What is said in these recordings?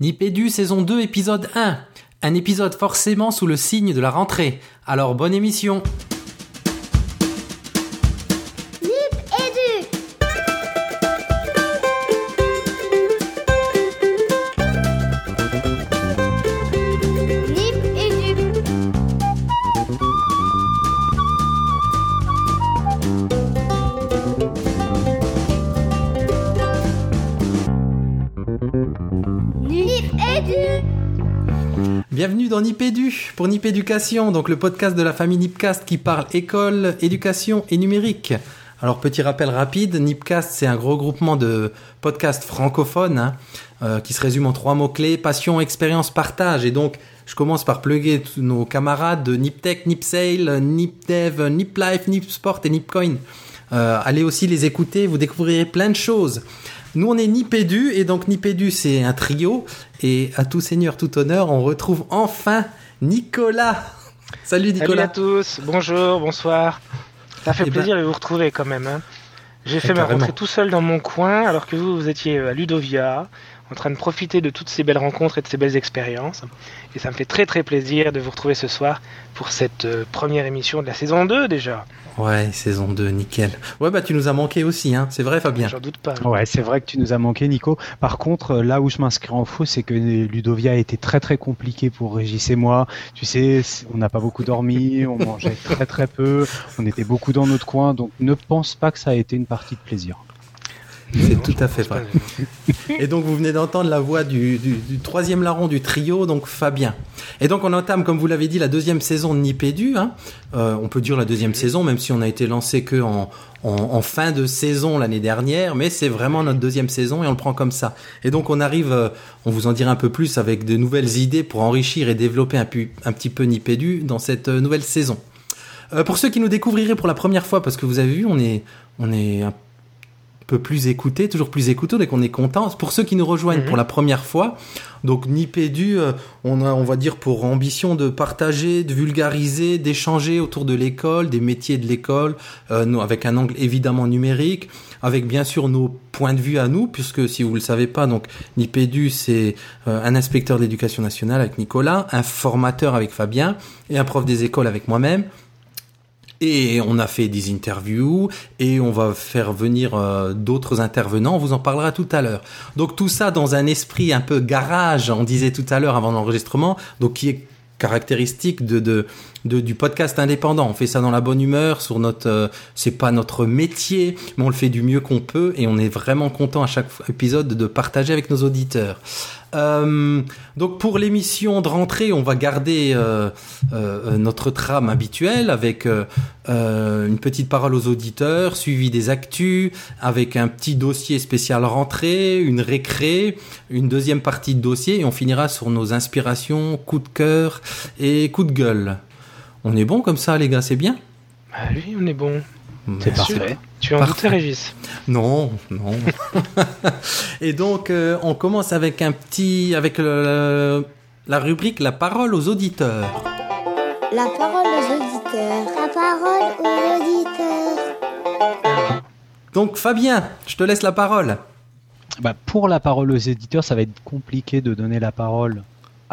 Nipédu saison 2 épisode 1. Un épisode forcément sous le signe de la rentrée. Alors bonne émission. Nipédu pour Nipéducation, donc le podcast de la famille Nipcast qui parle école, éducation et numérique. Alors petit rappel rapide, Nipcast c'est un gros groupement de podcasts francophones hein, euh, qui se résume en trois mots-clés, passion, expérience, partage. Et donc je commence par plugger tous nos camarades de Niptech, Nipsale, Nipdev, Niplife, Nipsport et Nipcoin. Euh, allez aussi les écouter, vous découvrirez plein de choses. Nous, on est Nipédu, et donc Nipédu, c'est un trio. Et à tout seigneur, tout honneur, on retrouve enfin Nicolas. Salut Salut Nicolas. à tous, bonjour, bonsoir. Ça fait Eh ben- plaisir de vous retrouver quand même. hein. J'ai fait ma rentrée tout seul dans mon coin alors que vous, vous étiez euh, à Ludovia, en train de profiter de toutes ces belles rencontres et de ces belles expériences. Et ça me fait très très plaisir de vous retrouver ce soir pour cette euh, première émission de la saison 2 déjà. Ouais, saison 2, nickel. Ouais, bah tu nous as manqué aussi, hein. C'est vrai, Fabien? J'en doute pas. Ouais, c'est vrai que tu nous as manqué, Nico. Par contre, euh, là où je m'inscris en faux, c'est que Ludovia a été très très compliqué pour Régis et moi. Tu sais, on n'a pas beaucoup dormi, on mangeait très très peu, on était beaucoup dans notre coin, donc ne pense pas que ça a été une partie de plaisir. C'est tout à fait vrai. Et donc vous venez d'entendre la voix du, du- du troisième larron du trio, donc Fabien. Et donc on entame, comme vous l'avez dit, la deuxième saison de Nipédu. Hein. Euh, on peut dire la deuxième saison, même si on a été lancé que en, en, en fin de saison l'année dernière, mais c'est vraiment notre deuxième saison et on le prend comme ça. Et donc on arrive, euh, on vous en dira un peu plus avec de nouvelles idées pour enrichir et développer un, pu- un petit peu Nipédu dans cette euh, nouvelle saison. Euh, pour ceux qui nous découvriraient pour la première fois, parce que vous avez vu, on est, on est un peu plus écouté, toujours plus écouté, donc on est content. Pour ceux qui nous rejoignent Mhm. pour la première fois, donc Nipédu, euh, on a, on va dire, pour ambition de partager, de vulgariser, d'échanger autour de l'école, des métiers de l'école, euh, nous, avec un angle évidemment numérique, avec bien sûr nos points de vue à nous, puisque si vous le savez pas, donc Nipédu, c'est euh, un inspecteur de l'éducation nationale avec Nicolas, un formateur avec Fabien et un prof des écoles avec moi-même. Et on a fait des interviews et on va faire venir euh, d'autres intervenants. On vous en parlera tout à l'heure. Donc tout ça dans un esprit un peu garage, on disait tout à l'heure avant l'enregistrement, donc qui est caractéristique de, de, de- du podcast indépendant. On fait ça dans la bonne humeur, sur notre, euh, c'est pas notre métier, mais on le fait du mieux qu'on peut et on est vraiment content à chaque épisode de partager avec nos auditeurs. Euh, donc pour l'émission de rentrée, on va garder euh, notre trame habituelle avec une petite parole aux auditeurs, suivi des actus, avec un petit dossier spécial rentrée, une récré, une deuxième partie de dossier, et on finira sur nos inspirations, coups de cœur et coups de gueule. On est bon comme ça, les gars, c'est bien Ah oui, on est bon. C'est parfait. Tu en Parfait. doutais, Régis Non, non. et donc, euh, on commence avec un petit, avec le- la rubrique La parole aux auditeurs. La parole aux auditeurs. La parole aux auditeurs. Donc, Fabien, je te laisse la parole. Bah, pour la parole aux éditeurs, ça va être compliqué de donner la parole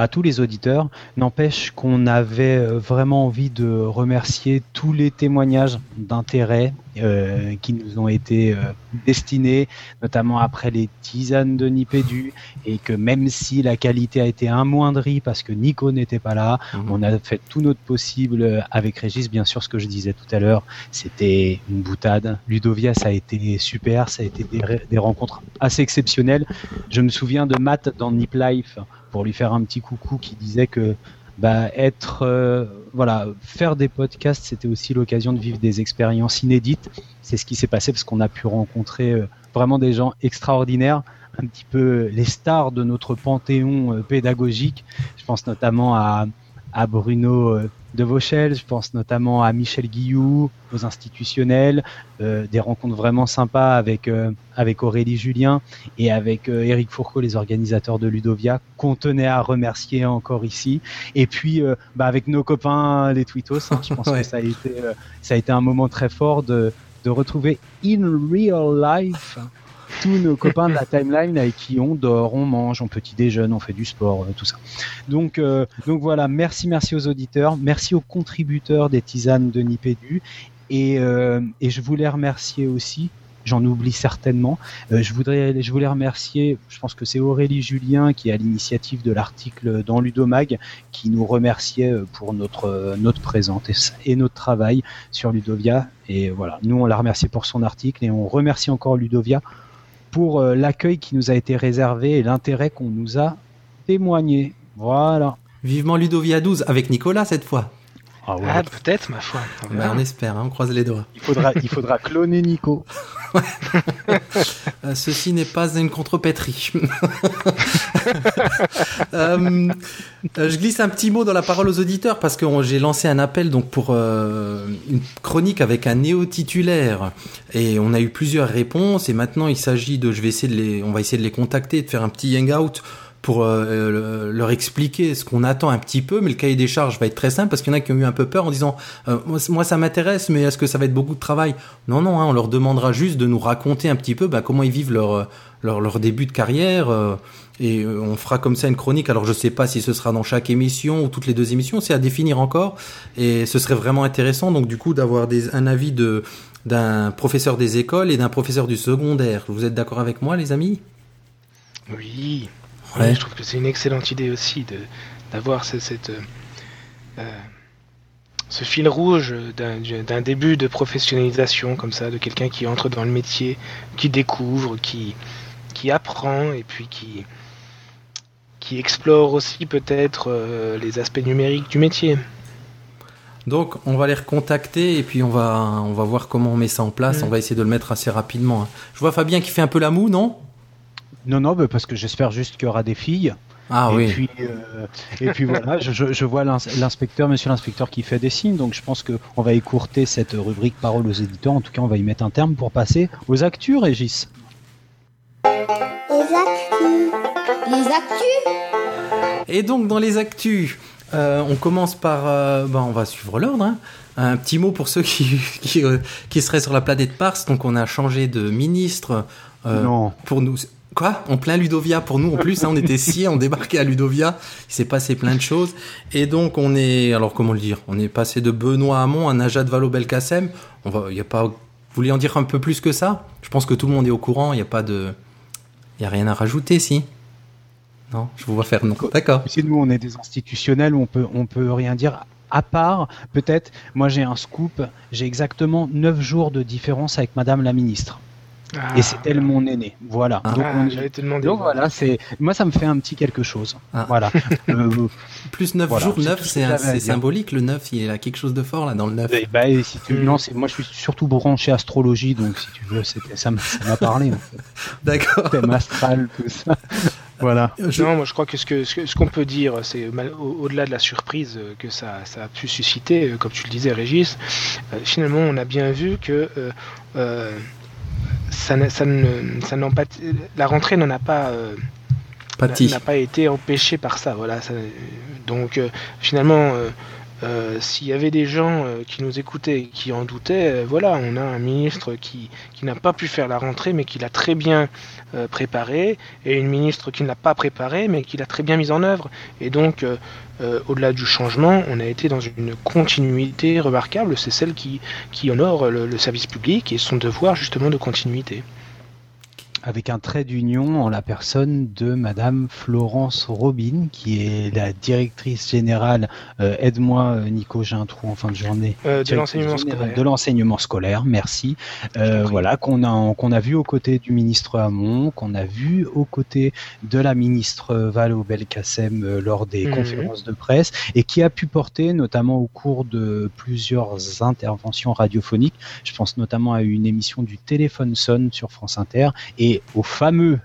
à tous les auditeurs. N'empêche qu'on avait euh, vraiment envie de remercier tous les témoignages d'intérêt euh, qui nous ont été euh, destinés, notamment après les tisanes de Nipédu, et que même si la qualité a été amoindrie parce que Nico n'était pas là, on a fait tout notre possible avec Régis, bien sûr, ce que je disais tout à l'heure, c'était une boutade. Ludovia, ça a été super, ça a été des, des rencontres assez exceptionnelles. Je me souviens de Matt dans Nip Life, pour lui faire un petit coucou, qui disait que bah, être, euh, voilà, faire des podcasts, c'était aussi l'occasion de vivre des expériences inédites. C'est ce qui s'est passé parce qu'on a pu rencontrer euh, vraiment des gens extraordinaires, un petit peu les stars de notre panthéon euh, pédagogique. Je pense notamment à, à Bruno euh, de Vauchel, je pense notamment à Michel Guillou, aux institutionnels, euh, des rencontres vraiment sympas avec, euh, avec Aurélie Julien et avec euh, Eric Fourcault, les organisateurs de Ludovia, qu'on tenait à remercier encore ici. Et puis euh, bah, avec nos copains les Twittos, hein, je pense Ouais. que ça a, été, euh, ça a été un moment très fort de, de retrouver in real life tous nos copains de la timeline avec qui on dort, on mange, on petit déjeune, on fait du sport, euh, tout ça. Donc, euh, donc voilà, merci, merci aux auditeurs, merci aux contributeurs des tisanes de Nipédu. Et, euh, et je voulais remercier aussi j'en oublie certainement. Je voudrais, je voulais remercier, je pense que c'est Aurélie Julien qui est à l'initiative de l'article dans Ludomag, qui nous remerciait pour notre notre présence et, et, notre travail sur Ludovia. Et voilà, nous on l'a remercié pour son article et on remercie encore Ludovia pour euh, l'accueil qui nous a été réservé et l'intérêt qu'on nous a témoigné. Voilà. Vivement Ludovia 12 avec Nicolas cette fois. Ah, ouais. ah peut-être, ma foi. On, ben, on espère, hein, on croise les doigts. Il faudra, il faudra cloner Nico. euh, ceci n'est pas une contrepétrie. euh, je glisse un petit mot dans la parole aux auditeurs parce que j'ai lancé un appel donc pour euh, une chronique avec un néo-titulaire et on a eu plusieurs réponses et maintenant il s'agit de, je vais essayer de les, on va essayer de les contacter, de faire un petit hangout pour euh, leur expliquer ce qu'on attend un petit peu, mais le cahier des charges va être très simple parce qu'il y en a qui ont eu un peu peur en disant euh, moi, ça m'intéresse, mais est-ce que ça va être beaucoup de travail? Non, non, hein, on leur demandera juste de nous raconter un petit peu bah, comment ils vivent leur, leur, leur début de carrière. Euh, et on fera comme ça une chronique. Alors je sais pas si ce sera dans chaque émission ou toutes les deux émissions, c'est à définir encore. Et ce serait vraiment intéressant donc du coup d'avoir un avis de d'un professeur des écoles et d'un professeur du secondaire. Vous êtes d'accord avec moi, les amis? Oui. Ouais. je trouve que c'est une excellente idée aussi de d'avoir cette, cette euh, ce fil rouge d'un début de professionnalisation comme ça, de quelqu'un qui entre dans le métier, qui découvre, qui qui apprend et puis qui qui explore aussi peut-être euh, les aspects numériques du métier. Donc on va les recontacter et puis on va on va voir comment on met ça en place. Mm. On va essayer de le mettre assez rapidement. hein. Je vois Fabien qui fait un peu la moue, non? Non, non, bah parce que j'espère juste qu'il y aura des filles. Ah et oui. Puis, euh, et puis voilà, je, vois l'ins- l'inspecteur, monsieur l'inspecteur qui fait des signes, donc je pense qu'on va écourter cette rubrique parole aux éditeurs. En tout cas, on va y mettre un terme pour passer aux actus, Régis. Les actus. Les actus Et donc dans les actus, euh, on commence par, euh, ben, on va suivre l'ordre. hein. Un petit mot pour ceux qui qui, euh, qui seraient sur la planète Mars. Donc on a changé de ministre. euh, Non. Pour nous. Quoi? En plein Ludovia pour nous en plus. hein, on était sciés, on débarquait à Ludovia. Il s'est passé plein de choses. Et donc on est, alors comment le dire? On est passé de Benoît Hamon à Najat Vallaud-Belkacem. On va, il y a pas. Vous voulez en dire un peu plus que ça? Je pense que tout le monde est au courant. Il n'y a pas de, il y a rien à rajouter, si? Non, je vous vois faire non. D'accord. Sais, nous, on est des institutionnels, on peut, on peut rien dire. À part, peut-être, moi j'ai un scoop, j'ai exactement 9 jours de différence avec Madame la ministre. Ah, Et c'est elle mon aîné. Voilà. Ah. Donc, ah, on- j'allais te demander. donc voilà, c'est moi ça me fait un petit quelque chose. Ah. Voilà. Euh, Plus 9 Voilà, jours, c'est 9, tout ce c'est symbolique. Le 9, il a quelque chose de fort là dans le 9. et bah, et si tu non, c'est moi je suis surtout branché astrologie, donc si tu veux, ça m'a parlé. en fait. D'accord. Thème astral, tout ça. Voilà. Je- Non, moi je crois que ce que ce que- ce qu'on peut dire, c'est au- au-delà de la surprise que ça, ça a pu susciter, euh, comme tu le disais, Régis. euh, finalement, on a bien vu que euh, euh, ça, ça ne, la rentrée n'en a pas. euh, n'a pas été empêché par ça. Voilà. ça- donc euh, finalement, euh, s'il y avait des gens qui nous écoutaient et qui en doutaient, voilà, on a un ministre qui, qui n'a pas pu faire la rentrée, mais qui l'a très bien euh, préparé, et une ministre qui ne l'a pas préparé, mais qui l'a très bien mise en œuvre. Et donc, euh, au-delà du changement, on a été dans une continuité remarquable. C'est celle qui, honore le service public et son devoir justement de continuité. Avec un trait d'union en la personne de Madame Florence Robin, qui est la directrice générale. euh, Aide-moi, euh, Nico, j'ai un trou en fin de journée. Euh, de l'enseignement scolaire. De l'enseignement scolaire, merci. Euh, voilà, qu'on a, qu'on a vu aux côtés du ministre Hamon, qu'on a vu aux côtés de la ministre Valo Belkacem euh, lors des Mhm. conférences de presse, et qui a pu porter, notamment au cours de plusieurs interventions radiophoniques, je pense notamment à une émission du Téléphone Sonne sur France Inter, et au fameux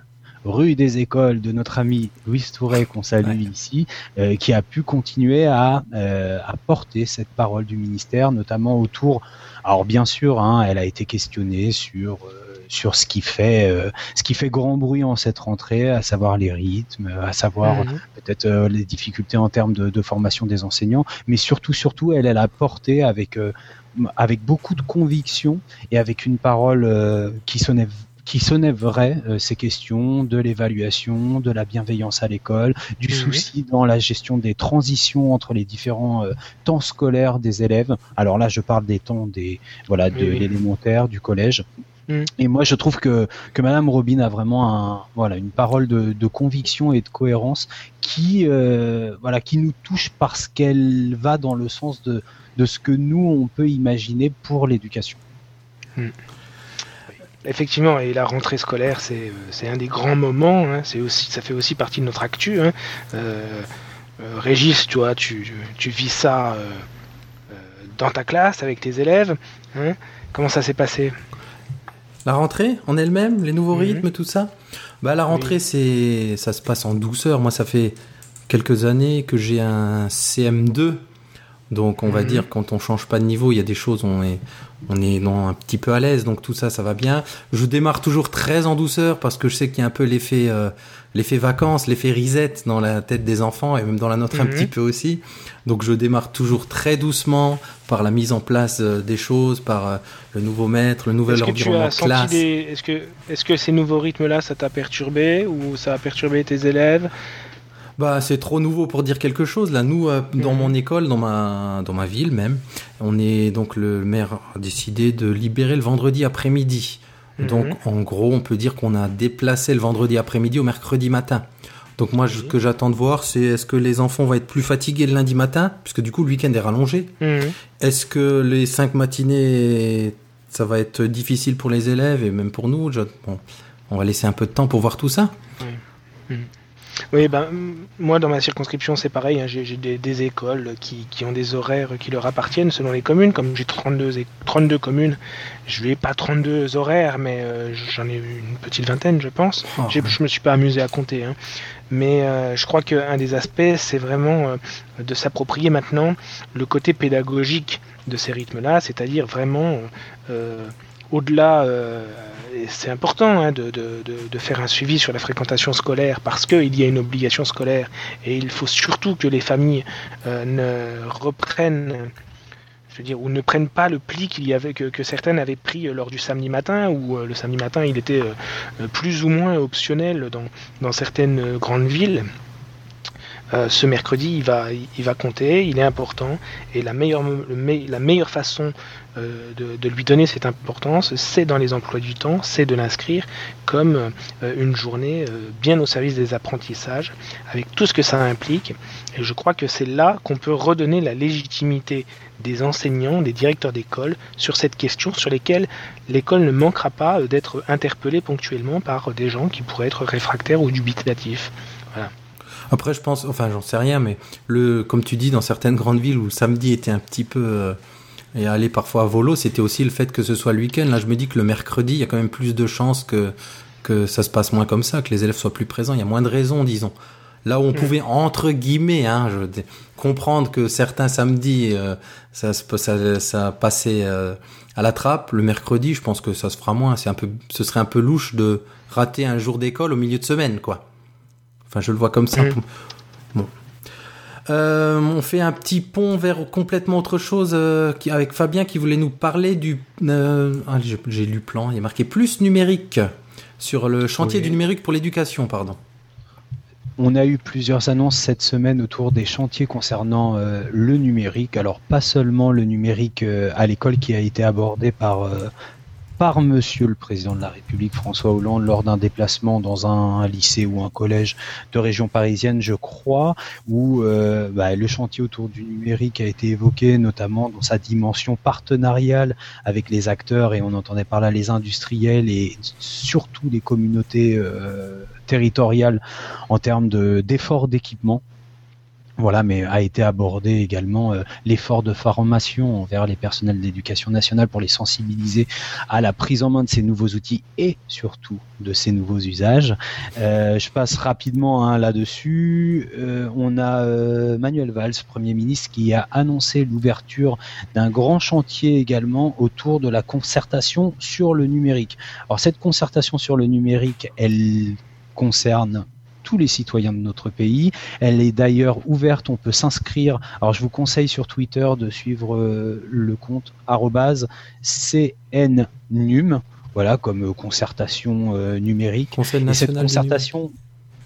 rue des écoles de notre ami Louis Touret qu'on salue Ouais. ici, euh, qui a pu continuer à, euh, à porter cette parole du ministère, notamment autour. Alors bien sûr, hein, elle a été questionnée sur euh, sur ce qui fait ce qui fait grand bruit en cette rentrée, à savoir les rythmes, à savoir peut-être les difficultés en termes de, de formation des enseignants, mais surtout, surtout, elle, elle a porté avec, avec beaucoup de conviction et avec une parole qui sonnait qui sonnaient vraies, euh, ces questions de l'évaluation, de la bienveillance à l'école, du souci dans la gestion des transitions entre les différents euh, temps scolaires des élèves. Alors là, je parle des temps des voilà de l'élémentaire, du collège. Mhm. Et moi, je trouve que que Madame Robin a vraiment un voilà une parole de, de conviction et de cohérence qui euh, voilà qui nous touche parce qu'elle va dans le sens de de ce que nous on peut imaginer pour l'éducation. Effectivement, et la rentrée scolaire, c'est euh, un des grands moments. hein, c'est aussi, ça fait aussi partie de notre actu. hein. Euh, euh, Régis, tu vois, tu, tu vis ça euh, dans ta classe avec tes élèves. hein. Comment ça s'est passé? La rentrée en elle-même, les nouveaux Mhm. rythmes, tout ça? Bah la rentrée, c'est ça se passe en douceur. Moi, ça fait quelques années que j'ai un CM2. Donc on va Mhm. dire quand on change pas de niveau, il y a des choses on est on est non, un petit peu à l'aise. Donc tout ça ça va bien. Je démarre toujours très en douceur parce que je sais qu'il y a un peu l'effet euh, l'effet vacances, l'effet reset dans la tête des enfants et même dans la nôtre un Mhm. petit peu aussi. Donc je démarre toujours très doucement par la mise en place euh, des choses, par euh, le nouveau maître, le nouvel environnement classe. des. Est-ce que, est-ce que ces nouveaux rythmes-là, ça t'a perturbé ou ça a perturbé tes élèves? Bah, c'est trop nouveau pour dire quelque chose. Là, nous, euh, dans Mhm. mon école, dans ma, dans ma ville même, on est donc le maire a décidé de libérer le vendredi après-midi. Mhm. Donc, en gros, on peut dire qu'on a déplacé le vendredi après-midi au mercredi matin. Donc, moi, ce que j'attends de voir, c'est est-ce que les enfants vont être plus fatigués le lundi matin, puisque du coup, le week-end est rallongé. Mhm. Est-ce que les cinq matinées, ça va être difficile pour les élèves et même pour nous bon, On va laisser un peu de temps pour voir tout ça. Oui, ben, moi dans ma circonscription c'est pareil, hein, j'ai des, des écoles qui, qui ont des horaires qui leur appartiennent selon les communes, comme j'ai 32, é- 32 communes, je n'ai pas 32 horaires, mais euh, j'en ai une petite vingtaine je pense. Oh. J'ai- Je me suis pas amusé à compter, hein. mais euh, je crois qu'un des aspects c'est vraiment euh, de s'approprier maintenant le côté pédagogique de ces rythmes-là, c'est-à-dire vraiment au-delà, euh, c'est important hein, de, faire un suivi sur la fréquentation scolaire parce qu'il y a une obligation scolaire et il faut surtout que les familles euh, ne reprennent, je veux ou ne prennent pas le pli qu'il y avait que, certaines avaient pris euh, lors du samedi matin où le samedi matin il était plus ou moins optionnel dans, certaines grandes villes. Ce mercredi, il va, compter, il est important, et la meilleure façon euh, de, lui donner cette importance, c'est dans les emplois du temps, c'est de l'inscrire comme euh, une journée euh, bien au service des apprentissages, avec tout ce que ça implique. Et je crois que c'est là qu'on peut redonner la légitimité des enseignants, des directeurs d'école sur cette question, sur lesquelles l'école ne manquera pas d'être interpellée ponctuellement par des gens qui pourraient être réfractaires ou dubitatifs. Après, je pense, enfin, j'en sais rien, mais le, comme tu dis, dans certaines grandes villes où le samedi était un petit peu et aller parfois à volo, c'était aussi le fait que ce soit le week-end. Là, je me dis que le mercredi, il y a quand même plus de chances que que ça se passe moins comme ça, que les élèves soient plus présents. Il y a moins de raisons, disons. Là où on Mm. pouvait entre guillemets, hein, je, veux comprendre que certains samedis euh, ça, se- ça, ça passait euh, à la trappe, le mercredi, je pense que ça se fera moins. C'est un peu, ce serait un peu louche de rater un jour d'école au milieu de semaine, quoi. Enfin, je le vois comme ça. Mm. Bon. Euh, on fait un petit pont vers complètement autre chose euh, qui, avec Fabien qui voulait nous parler du. euh, ah, j'ai- lu plan, il a marqué plus numérique sur le chantier Oui. du numérique pour l'éducation, pardon. On a eu plusieurs annonces cette semaine autour des chantiers concernant euh, le numérique. Alors pas seulement le numérique euh, à l'école qui a été abordé par euh, par Monsieur le Président de la République François Hollande lors d'un déplacement dans un, lycée ou un collège de région parisienne, je crois, où euh, bah, le chantier autour du numérique a été évoqué, notamment dans sa dimension partenariale avec les acteurs, et on entendait par là les industriels et surtout les communautés euh, territoriales en termes de d'efforts d'équipement. Voilà, mais a été abordé également euh, l'effort de formation envers les personnels d'éducation nationale pour les sensibiliser à la prise en main de ces nouveaux outils et surtout de ces nouveaux usages. Euh, je passe rapidement hein, là-dessus. Euh, on a euh, Manuel Valls, Premier ministre, qui a annoncé l'ouverture d'un grand chantier également autour de la concertation sur le numérique. Alors cette concertation sur le numérique, elle concerne tous les citoyens de notre pays. Elle est d'ailleurs ouverte, on peut s'inscrire. Alors je vous conseille sur Twitter de suivre euh, le compte CNNUM voilà, comme concertation numérique. Conseil Et national. cette du concertation,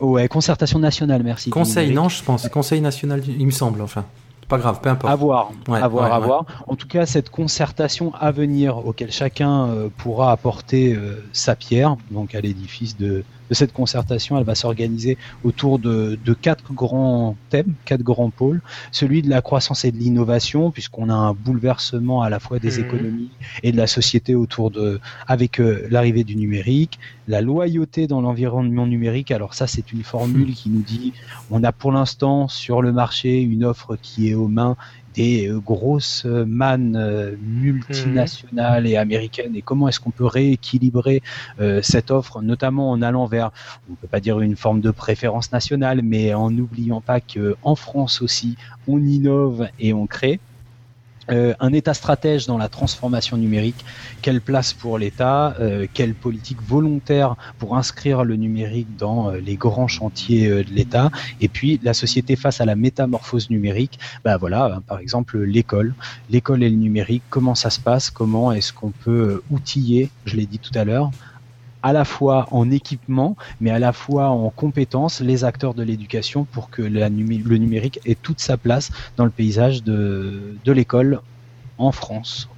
ouais, concertation nationale, merci. Conseil, non, je pense. Conseil national, il me semble, enfin. Pas grave, peu importe. À voir, Ouais, à voir, ouais, à ouais. voir. En tout cas, cette concertation à venir, auquel chacun euh, pourra apporter euh, sa pierre, donc à l'édifice de, de cette concertation, elle va s'organiser autour de, de quatre grands thèmes, quatre grands pôles. Celui de la croissance et de l'innovation, puisqu'on a un bouleversement à la fois des Mhm. économies et de la société autour de, avec euh, l'arrivée du numérique. La loyauté dans l'environnement numérique. Alors ça, c'est une formule qui nous dit on a pour l'instant sur le marché une offre qui est aux mains des euh, grosses mannes euh, multinationales et américaines. Et comment est-ce qu'on peut rééquilibrer euh, cette offre notamment en allant vers on peut pas dire une forme de préférence nationale mais en n'oubliant pas que en France aussi on innove et on crée Euh, un État stratège dans la transformation numérique, quelle place pour l'État, euh, quelle politique volontaire pour inscrire le numérique dans euh, les grands chantiers de l'État, et puis la société face à la métamorphose numérique, bah voilà, par exemple l'école, l'école et le numérique, comment ça se passe, comment est-ce qu'on peut outiller, je l'ai dit tout à l'heure, à la fois en équipement, mais à la fois en compétences, les acteurs de l'éducation pour que la numé- le numérique ait toute sa place dans le paysage de, de l'école en France.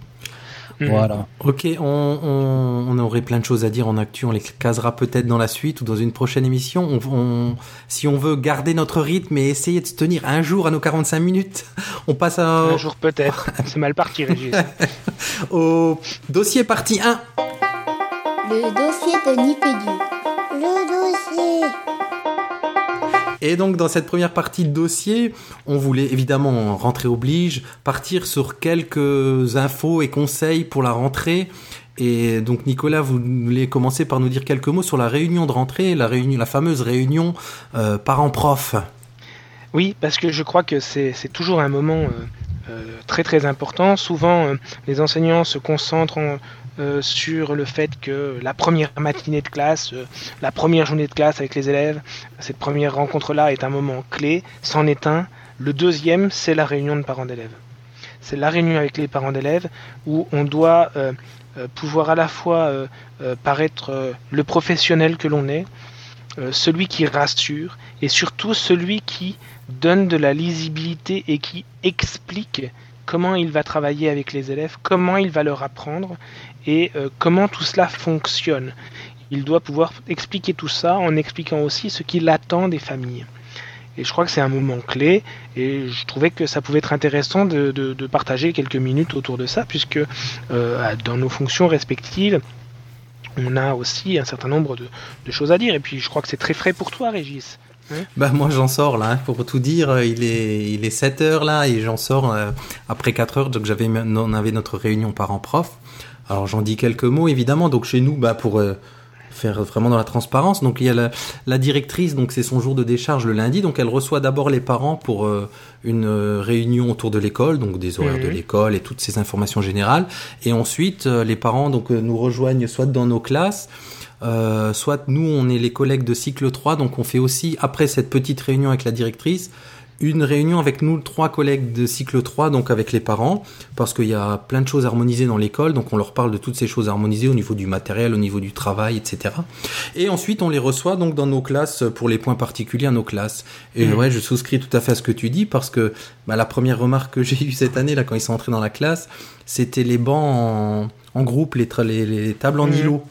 Mhm. Voilà. Ok, on, on, on aurait plein de choses à dire en actu, on les casera peut-être dans la suite ou dans une prochaine émission. On, on- si on veut garder notre rythme et essayer de se tenir un jour à nos 45 minutes, on passe à- Un jour peut-être. C'est mal parti, Régis. au dossier partie 1. Le dossier de Nipédu. Le dossier. Et donc dans cette première partie de dossier, on voulait évidemment rentrer oblige, partir sur quelques infos et conseils pour la rentrée. Et donc Nicolas, vous voulez commencer par nous dire quelques mots sur la réunion de rentrée, la réunion, la fameuse réunion euh, parents-prof. Oui, parce que je crois que c'est toujours un moment euh, euh, très très important. Souvent, euh, les enseignants se concentrent en- euh, sur le fait que la première matinée de classe, euh, la première journée de classe avec les élèves, cette première rencontre-là est un moment clé, c'en est un. Le deuxième, c'est la réunion de parents d'élèves. C'est la réunion avec les parents d'élèves où on doit euh, pouvoir à la fois paraître le professionnel que l'on est, celui qui rassure et surtout celui qui donne de la lisibilité et qui explique comment il va travailler avec les élèves, comment il va leur apprendre et euh, comment tout cela fonctionne. Il doit pouvoir expliquer tout ça en expliquant aussi ce qu'il attend des familles. Et je crois que c'est un moment clé et je trouvais que ça pouvait être intéressant de, de- partager quelques minutes autour de ça puisque euh, dans nos fonctions respectives, on a aussi un certain nombre de, de choses à dire. Et puis je crois que c'est très frais pour toi, Régis. Bah moi j'en sors là, hein, pour tout dire, il est il est 7 heures là et j'en sors euh, après 4 heures, donc j'avais on avait notre réunion parents-prof. Alors j'en dis quelques mots évidemment, donc chez nous bah pour euh, faire vraiment dans la transparence, donc il y a la, la directrice, donc c'est son jour de décharge le lundi, donc elle reçoit d'abord les parents pour euh, une euh, réunion autour de l'école, donc des horaires de Mhm. l'école et toutes ces informations générales, et ensuite les parents donc nous rejoignent soit dans nos classes, soit nous, on est les collègues de cycle 3, donc on fait aussi, après cette petite réunion avec la directrice, une réunion avec nous, trois collègues de cycle 3, donc avec les parents, parce qu'il y a plein de choses harmonisées dans l'école, donc on leur parle de toutes ces choses harmonisées au niveau du matériel, au niveau du travail, etc. Et ensuite, on les reçoit donc dans nos classes pour les points particuliers à nos classes. Et Mhm. ouais, je souscris tout à fait à ce que tu dis, parce que bah, la première remarque que j'ai eue cette année, là, quand ils sont entrés dans la classe, c'était les bancs en, en groupe, les, tra- les, les tables en Mhm. îlot.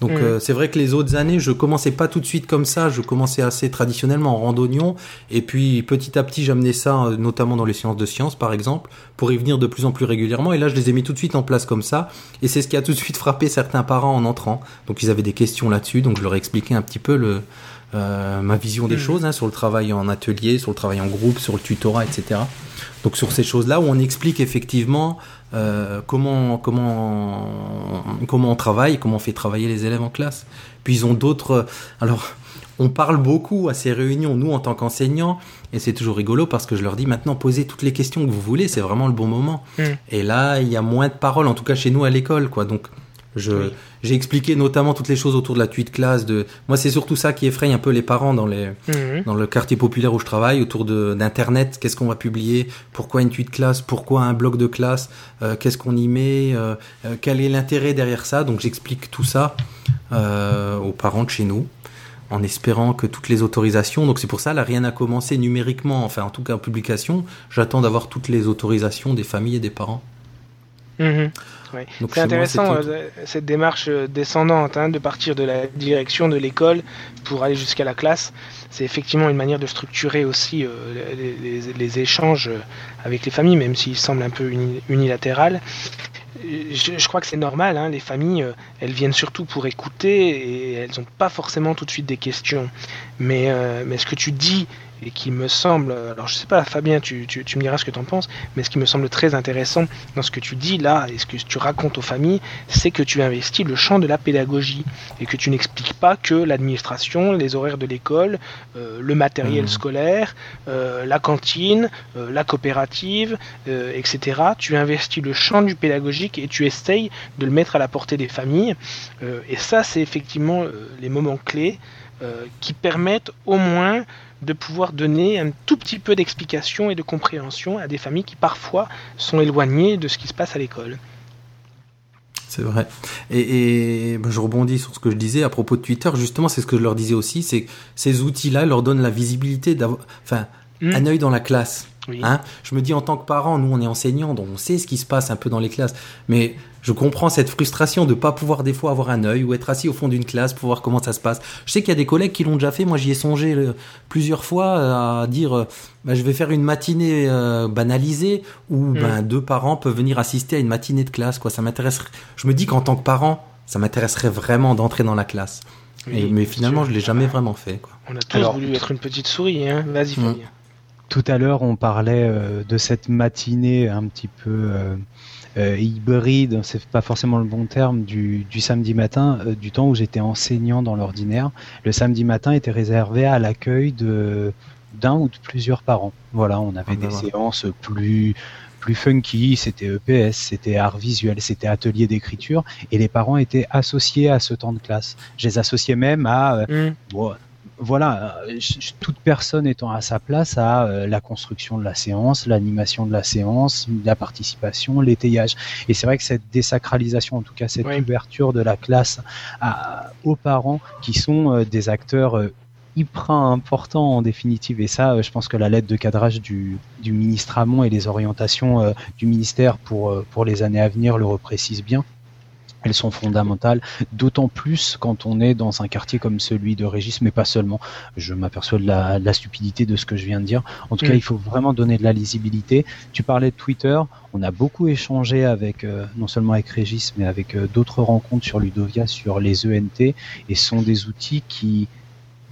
Donc Mhm. euh, c'est vrai que les autres années, je commençais pas tout de suite comme ça, je commençais assez traditionnellement en randonnion, et puis petit à petit j'amenais ça, euh, notamment dans les séances de sciences par exemple, pour y venir de plus en plus régulièrement, et là je les ai mis tout de suite en place comme ça, et c'est ce qui a tout de suite frappé certains parents en entrant. Donc ils avaient des questions là-dessus, donc je leur ai expliqué un petit peu le, euh, ma vision des Mhm. choses, hein, sur le travail en atelier, sur le travail en groupe, sur le tutorat, etc. Donc sur ces choses-là où on explique effectivement euh, comment comment comment on travaille, comment on fait travailler les élèves en classe. Puis ils ont d'autres. Alors on parle beaucoup à ces réunions nous en tant qu'enseignants et c'est toujours rigolo parce que je leur dis maintenant posez toutes les questions que vous voulez, c'est vraiment le bon moment. Mm. Et là il y a moins de paroles, en tout cas chez nous à l'école quoi. Donc Je, j'ai expliqué notamment toutes les choses autour de la tuite classe. De, moi, c'est surtout ça qui effraie un peu les parents dans les, Mhm. dans le quartier populaire où je travaille, autour de d'internet. Qu'est-ce qu'on va publier Pourquoi une tuite classe Pourquoi un blog de classe Euh, Qu'est-ce qu'on y met Euh, euh, Quel est l'intérêt derrière ça Donc, j'explique tout ça euh, aux parents de chez nous, en espérant que toutes les autorisations. Donc, c'est pour ça, là, rien n'a commencé numériquement. Enfin, en tout cas, en publication. J'attends d'avoir toutes les autorisations des familles et des parents. Mhm. C'est moi, intéressant tout. euh, cette démarche euh, descendante, hein, de partir de la direction de l'école pour aller jusqu'à la classe. C'est effectivement une manière de structurer aussi euh, les, les- les échanges avec les familles, même s'ils semblent un peu uni- unilatéral. Je, je crois que c'est normal, hein, les familles, elles viennent surtout pour écouter et elles n'ont pas forcément tout de suite des questions. Mais, euh, mais ce que tu dis et qui me semble, alors je sais pas Fabien, tu, tu, tu me diras ce que tu en penses, mais ce qui me semble très intéressant dans ce que tu dis là et ce que tu racontes aux familles, c'est que tu investis le champ de la pédagogie et que tu n'expliques pas que l'administration, les horaires de l'école, euh, le matériel Mhm. scolaire, euh, la cantine, euh, la coopérative, etc. Tu investis le champ du pédagogique et tu essayes de le mettre à la portée des familles. Et ça, c'est effectivement les moments clés qui permettent au moins de pouvoir donner un tout petit peu d'explication et de compréhension à des familles qui parfois sont éloignées de ce qui se passe à l'école. C'est vrai. Et, et ben, je rebondis sur ce que je disais à propos de Twitter. Justement, c'est ce que je leur disais aussi, c'est que ces outils-là leur donnent la visibilité d'avoir, enfin, Hmm. un œil dans la classe. Oui. Hein? Je me dis en tant que parent, nous on est enseignants, donc on sait ce qui se passe un peu dans les classes. Mais je comprends cette frustration de pas pouvoir des fois avoir un œil ou être assis au fond d'une classe pour voir comment ça se passe. Je sais qu'il y a des collègues qui l'ont déjà fait. Moi, j'y ai songé euh, plusieurs fois euh, à dire, euh, bah, je vais faire une matinée euh, banalisée où Mm. ben, deux parents peuvent venir assister à une matinée de classe. Quoi, ça m'intéresse. Je me dis qu'en tant que parent, ça m'intéresserait vraiment d'entrer dans la classe. Et- mais finalement, sûr. je l'ai jamais vraiment fait. Quoi. On a tous Alors- voulu être une petite souris, hein. Vas-y, Mm. Tout à l'heure, on parlait euh, de cette matinée un petit peu euh, euh, hybride, c'est pas forcément le bon terme, du, du samedi matin, du temps où j'étais enseignant dans l'ordinaire. Le samedi matin était réservé à l'accueil de d'un ou de plusieurs parents. Voilà, on avait Ah, des voilà. séances plus plus funky, c'était EPS, c'était art visuel, c'était atelier d'écriture, et les parents étaient associés à ce temps de classe. Je les associais même à euh, Mm. Bon, voilà, euh, toute personne étant à sa place à euh, la construction de la séance, l'animation de la séance, la participation, l'étayage. Et c'est vrai que cette désacralisation, en tout cas cette Oui. ouverture de la classe à- aux parents qui sont euh, des acteurs hyper importants en définitive. Et ça, je pense que la lettre de cadrage du, du ministre Hamon et les orientations du ministère pour, pour les années à venir le reprécisent bien. Elles sont fondamentales, d'autant plus quand on est dans un quartier comme celui de Régis, mais pas seulement. Je m'aperçois de la, la stupidité de ce que je viens de dire. En tout cas, Mm. il faut vraiment donner de la lisibilité. Tu parlais de Twitter, on a beaucoup échangé avec, euh, non seulement avec Régis, mais avec euh, d'autres rencontres sur Ludovia, sur les ENT, et ce sont des outils qui,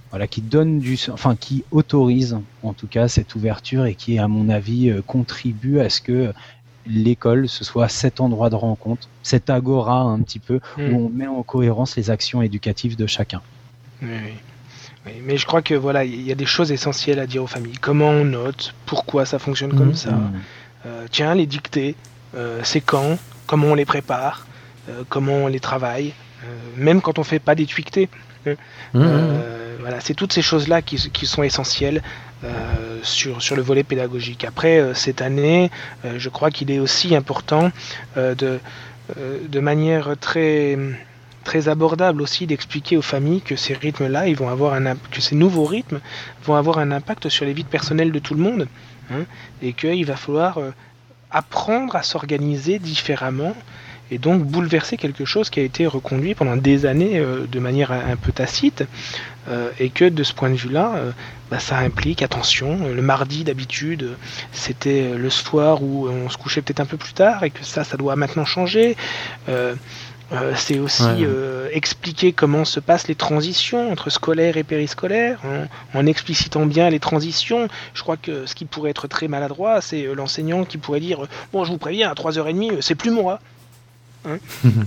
voilà, qui donnent du, enfin, qui autorisent, en tout cas, cette ouverture et qui, à mon avis, euh, contribuent à ce que l'école, ce soit cet endroit de rencontre, cet agora un petit peu, où on met en cohérence les actions éducatives de chacun. Oui, oui. Oui, Mais je crois que voilà, il y a des choses essentielles à dire aux familles. Comment on note, pourquoi ça fonctionne comme Mhm. ça? Euh, tiens, les dictées, euh, c'est quand, comment on les prépare, euh, comment on les travaille, euh, même quand on fait pas des dictées. Mmh, Euh, voilà, c'est toutes ces choses-là qui, qui sont essentielles euh, sur, sur le volet pédagogique. Après, euh, cette année, euh, je crois qu'il est aussi important de, de manière très très abordable aussi d'expliquer aux familles que ces rythmes-là, ils vont avoir un que ces nouveaux rythmes vont avoir un impact sur les vies personnelles de tout le monde, hein, et qu'il va falloir apprendre à s'organiser différemment et donc bouleverser quelque chose qui a été reconduit pendant des années euh, de manière un, un peu tacite, euh, et que de ce point de vue-là, euh, bah, ça implique, attention, le mardi d'habitude, c'était le soir où on se couchait peut-être un peu plus tard, et que ça, ça doit maintenant changer. Euh, c'est aussi Ouais. euh, expliquer comment se passent les transitions entre scolaire et périscolaire, en, en explicitant bien les transitions. Je crois que ce qui pourrait être très maladroit, c'est l'enseignant qui pourrait dire Bon, je vous préviens, à 3h30, euh, c'est plus moi. Hein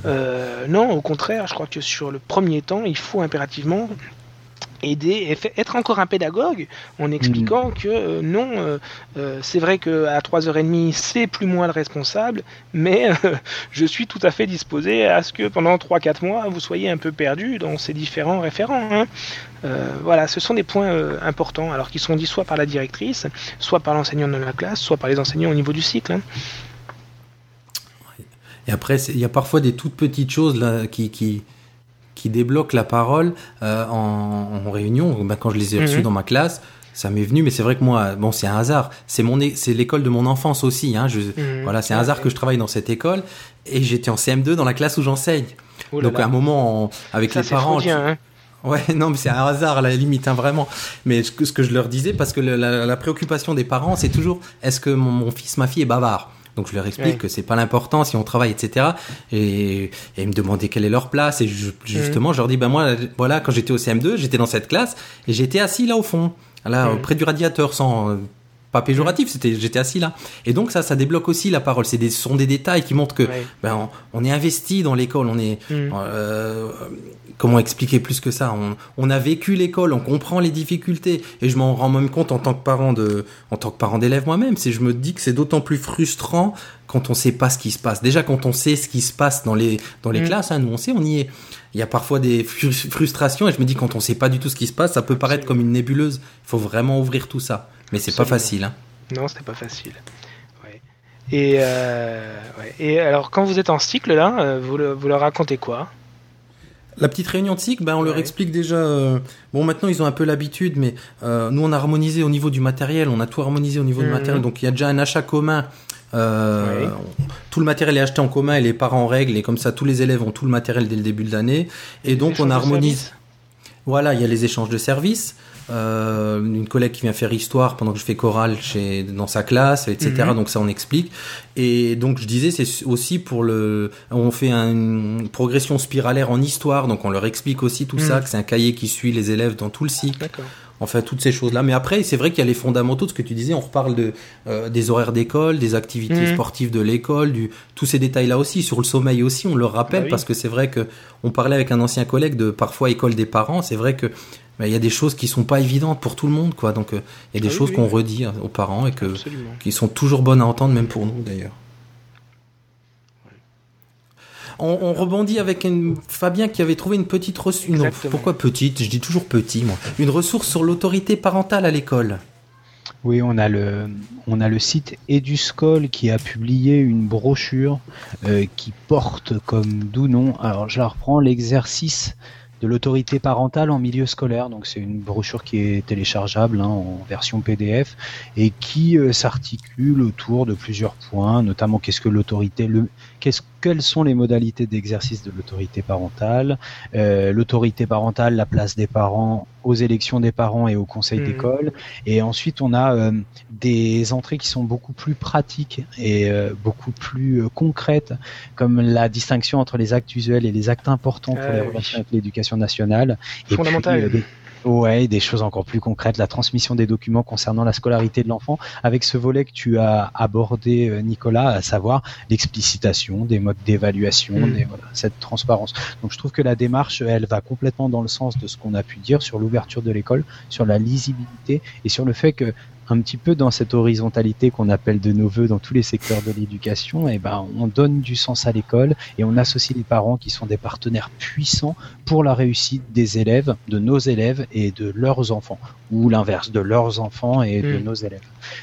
Euh, non, au contraire, je crois que sur le premier temps, il faut impérativement aider et être encore un pédagogue en expliquant mm. que euh, non, euh, euh, c'est vrai qu'à 3h30 c'est plus moi le responsable, mais je suis tout à fait disposé à ce que pendant 3-4 mois vous soyez un peu perdu dans ces différents référents. Hein. voilà, ce sont des points importants, alors qu'ils sont dits soit par la directrice, soit par l'enseignant de la classe, soit par les enseignants au niveau du cycle. Hein. Et après, il y a parfois des toutes petites choses là qui, qui qui débloque la parole euh, en, réunion. Ben, quand je les ai reçus mhm. dans ma classe, ça m'est venu, mais c'est vrai que moi, bon, c'est un hasard. C'est mon, c'est l'école de mon enfance aussi. Hein. Je, mhm. Voilà, c'est un hasard que je travaille dans cette école et j'étais en CM2 dans la classe où j'enseigne. Oh Donc à un moment, avec les parents. Hein. Ouais, non, mais c'est un hasard à la limite, hein, vraiment. Mais ce que, ce que je leur disais, parce que la, préoccupation des parents, c'est toujours est-ce que mon, fils, ma fille est bavard? Donc je leur explique que c'est pas l'important si on travaille, etc. Et, ils me demandaient quelle est leur place. Et justement, je leur dis, ben moi, voilà, quand j'étais au CM2, j'étais dans cette classe et j'étais assis là au fond, là, près du radiateur, sans pas péjoratif, c'était j'étais assis là. Et donc ça, ça débloque aussi la parole. C'est des, ce sont des détails qui montrent que ben, on, est investi dans l'école. On est mm. euh, comment expliquer plus que ça? On, on a vécu l'école, on comprend les difficultés. Et je m'en rends même compte en tant que parent de, en tant que parent d'élève moi-même. C'est je me dis que c'est d'autant plus frustrant quand on sait pas ce qui se passe. Déjà quand on sait ce qui se passe dans les dans les mm. classes, hein, nous on sait, on y est. Il y a parfois des frustrations et je me dis quand on sait pas du tout ce qui se passe, ça peut paraître comme une nébuleuse. Il faut vraiment ouvrir tout ça. Mais c'est pas facile. Hein. Non, c'est pas facile. Et, euh, Et alors, quand vous êtes en cycle, là, euh, vous, vous leur racontez quoi? La petite réunion de cycle, ben on leur explique déjà. Euh, bon, maintenant ils ont un peu l'habitude, mais nous on a harmonisé au niveau du matériel, on a tout harmonisé au niveau du mhm. matériel, donc il y a déjà un achat commun. Tout le matériel est acheté en commun et les parents en règle, et comme ça tous les élèves ont tout le matériel dès le début de l'année. Et donc on harmonise. Voilà, il y a les échanges de services euh, une collègue qui vient faire histoire pendant que je fais chorale chez, dans sa classe, etc. Mhm. Donc ça on explique. Et donc je disais c'est aussi pour le, on fait une progression spiralaire en histoire, donc on leur explique aussi tout ça, mhm. que c'est un cahier qui suit les élèves dans tout le cycle. Enfin, toutes ces choses-là. Mais après, c'est vrai qu'il y a les fondamentaux de ce que tu disais. On reparle de, euh, des horaires d'école, des activités mhm. sportives de l'école, du, tous ces détails-là aussi. Sur le sommeil aussi, on le rappelle bah parce que c'est vrai que on parlait avec un ancien collègue de parfois école des parents. C'est vrai que il y a des choses qui sont pas évidentes pour tout le monde, quoi. Donc, euh, il y a des ah choses qu'on redit aux parents et que, qui sont toujours bonnes à entendre, même pour nous d'ailleurs. On, rebondit avec une, Fabien qui avait trouvé une petite ressource. Pourquoi petite? Je dis toujours petit, moi. Une ressource sur l'autorité parentale à l'école. Oui, on a le, on a le site Eduscol qui a publié une brochure euh, qui porte comme doux nom. Alors, je la reprends l'exercice de l'autorité parentale en milieu scolaire. Donc c'est une brochure qui est téléchargeable hein, en version PDF et qui euh, s'articule autour de plusieurs points, notamment qu'est-ce que l'autorité, le, qu'est-ce, quelles sont les modalités d'exercice de l'autorité parentale, euh, l'autorité parentale, la place des parents aux élections des parents et au conseil mmh. d'école. Et ensuite, on a euh, des entrées qui sont beaucoup plus pratiques et euh, beaucoup plus concrètes, comme la distinction entre les actes usuels et les actes importants pour les relations avec l'éducation nationale. Fondamental. Ouais, des choses encore plus concrètes, la transmission des documents concernant la scolarité de l'enfant, avec ce volet que tu as abordé, euh, Nicolas, à savoir l'explicitation des modes d'évaluation, mm. voilà, cette transparence. Donc je trouve que la démarche, elle va complètement dans le sens de ce qu'on a pu dire sur l'ouverture de l'école, sur la lisibilité et sur le fait que un petit peu dans cette horizontalité qu'on appelle de nos voeux dans tous les secteurs de l'éducation, et eh ben on donne du sens à l'école et on associe les parents qui sont des partenaires puissants pour la réussite des élèves, de nos élèves et de leurs enfants, ou l'inverse, de leurs enfants et de mm. nos élèves.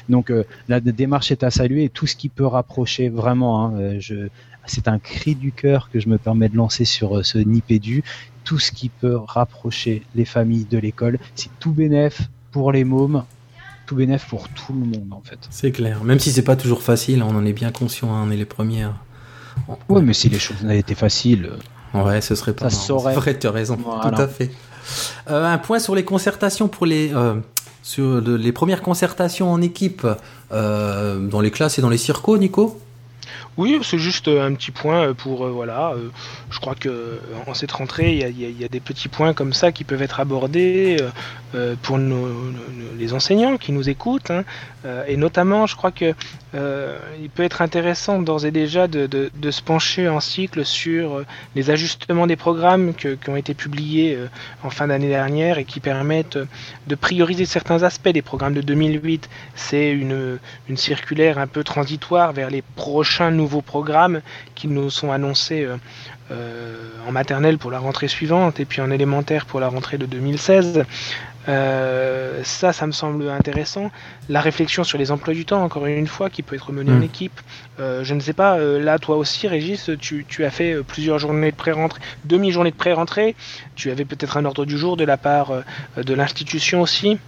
Donc euh, la démarche est à saluer et tout ce qui peut rapprocher vraiment, hein, euh, je, c'est un cri du cœur que je me permets de lancer sur euh, ce Nipédu. Tout ce qui peut rapprocher les familles de l'école, c'est tout bénéf pour les mômes, tout bénéf pour tout le monde en fait. C'est clair, même si c'est pas toujours facile, on en est bien conscient, hein, on est les premières. Ouais, mais si les choses n'avaient été faciles. Euh, ouais, ce serait pas. Ça saurait. Tu as raison, tout à fait. Euh, un point sur les concertations pour les. Euh, sur les premières concertations en équipe dans les classes et dans les circos, Nico? Oui, c'est juste un petit point pour euh, voilà. euh, je crois que en cette rentrée, il y a, des petits points comme ça qui peuvent être abordés euh, euh, pour nos, les enseignants qui nous écoutent, hein. Euh, et notamment, je crois que euh, il peut être intéressant d'ores et déjà de, se pencher en cycle sur euh, les ajustements des programmes qui ont été publiés euh, en fin d'année dernière et qui permettent euh, de prioriser certains aspects des programmes de 2008. C'est une, une circulaire un peu transitoire vers les prochains nouveaux programmes qui nous sont annoncés euh, euh, en maternelle pour la rentrée suivante et puis en élémentaire pour la rentrée de 2016. Euh, ça, ça me semble intéressant. La réflexion sur les emplois du temps, encore une fois, qui peut être menée en Mm. équipe. Euh, je ne sais pas, euh, là, toi aussi, Régis, tu, tu as fait plusieurs journées de pré-rentrée, demi-journée de pré-rentrée. Tu avais peut-être un ordre du jour de la part de l'institution aussi.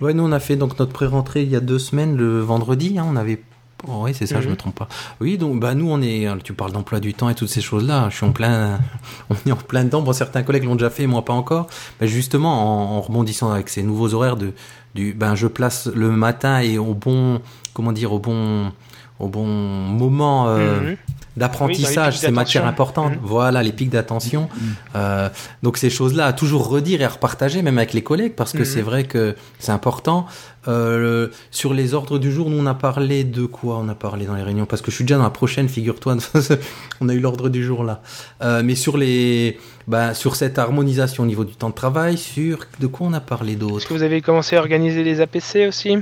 Ouais, nous on a fait donc notre pré-rentrée il y a deux semaines, le vendredi. Hein, on avait. Oh, oui, c'est ça, je Mhm. me trompe pas. Oui, donc bah nous on est. Tu parles d'emploi du temps et toutes ces choses-là. Je suis en plein. On est en plein dedans. Bon, certains collègues l'ont déjà fait, moi pas encore. Mais justement, en, en rebondissant avec ces nouveaux horaires de du. Ben je place le matin et au bon. Comment dire au bon. Au bon moment. euh, Mhm. D'apprentissage, ces matières importantes. Mhm. Voilà, les pics d'attention. Euh, donc ces choses-là, à toujours redire et à repartager, même avec les collègues, parce que c'est vrai que c'est important. Euh, le- sur les ordres du jour, nous on a parlé de quoi? On a parlé dans les réunions, parce que je suis déjà dans la prochaine, figure-toi. on a eu l'ordre du jour là. Euh, mais sur les, bah, sur cette harmonisation au niveau du temps de travail, sur de quoi on a parlé Est-ce d'autre que vous avez commencé à organiser les APC aussi?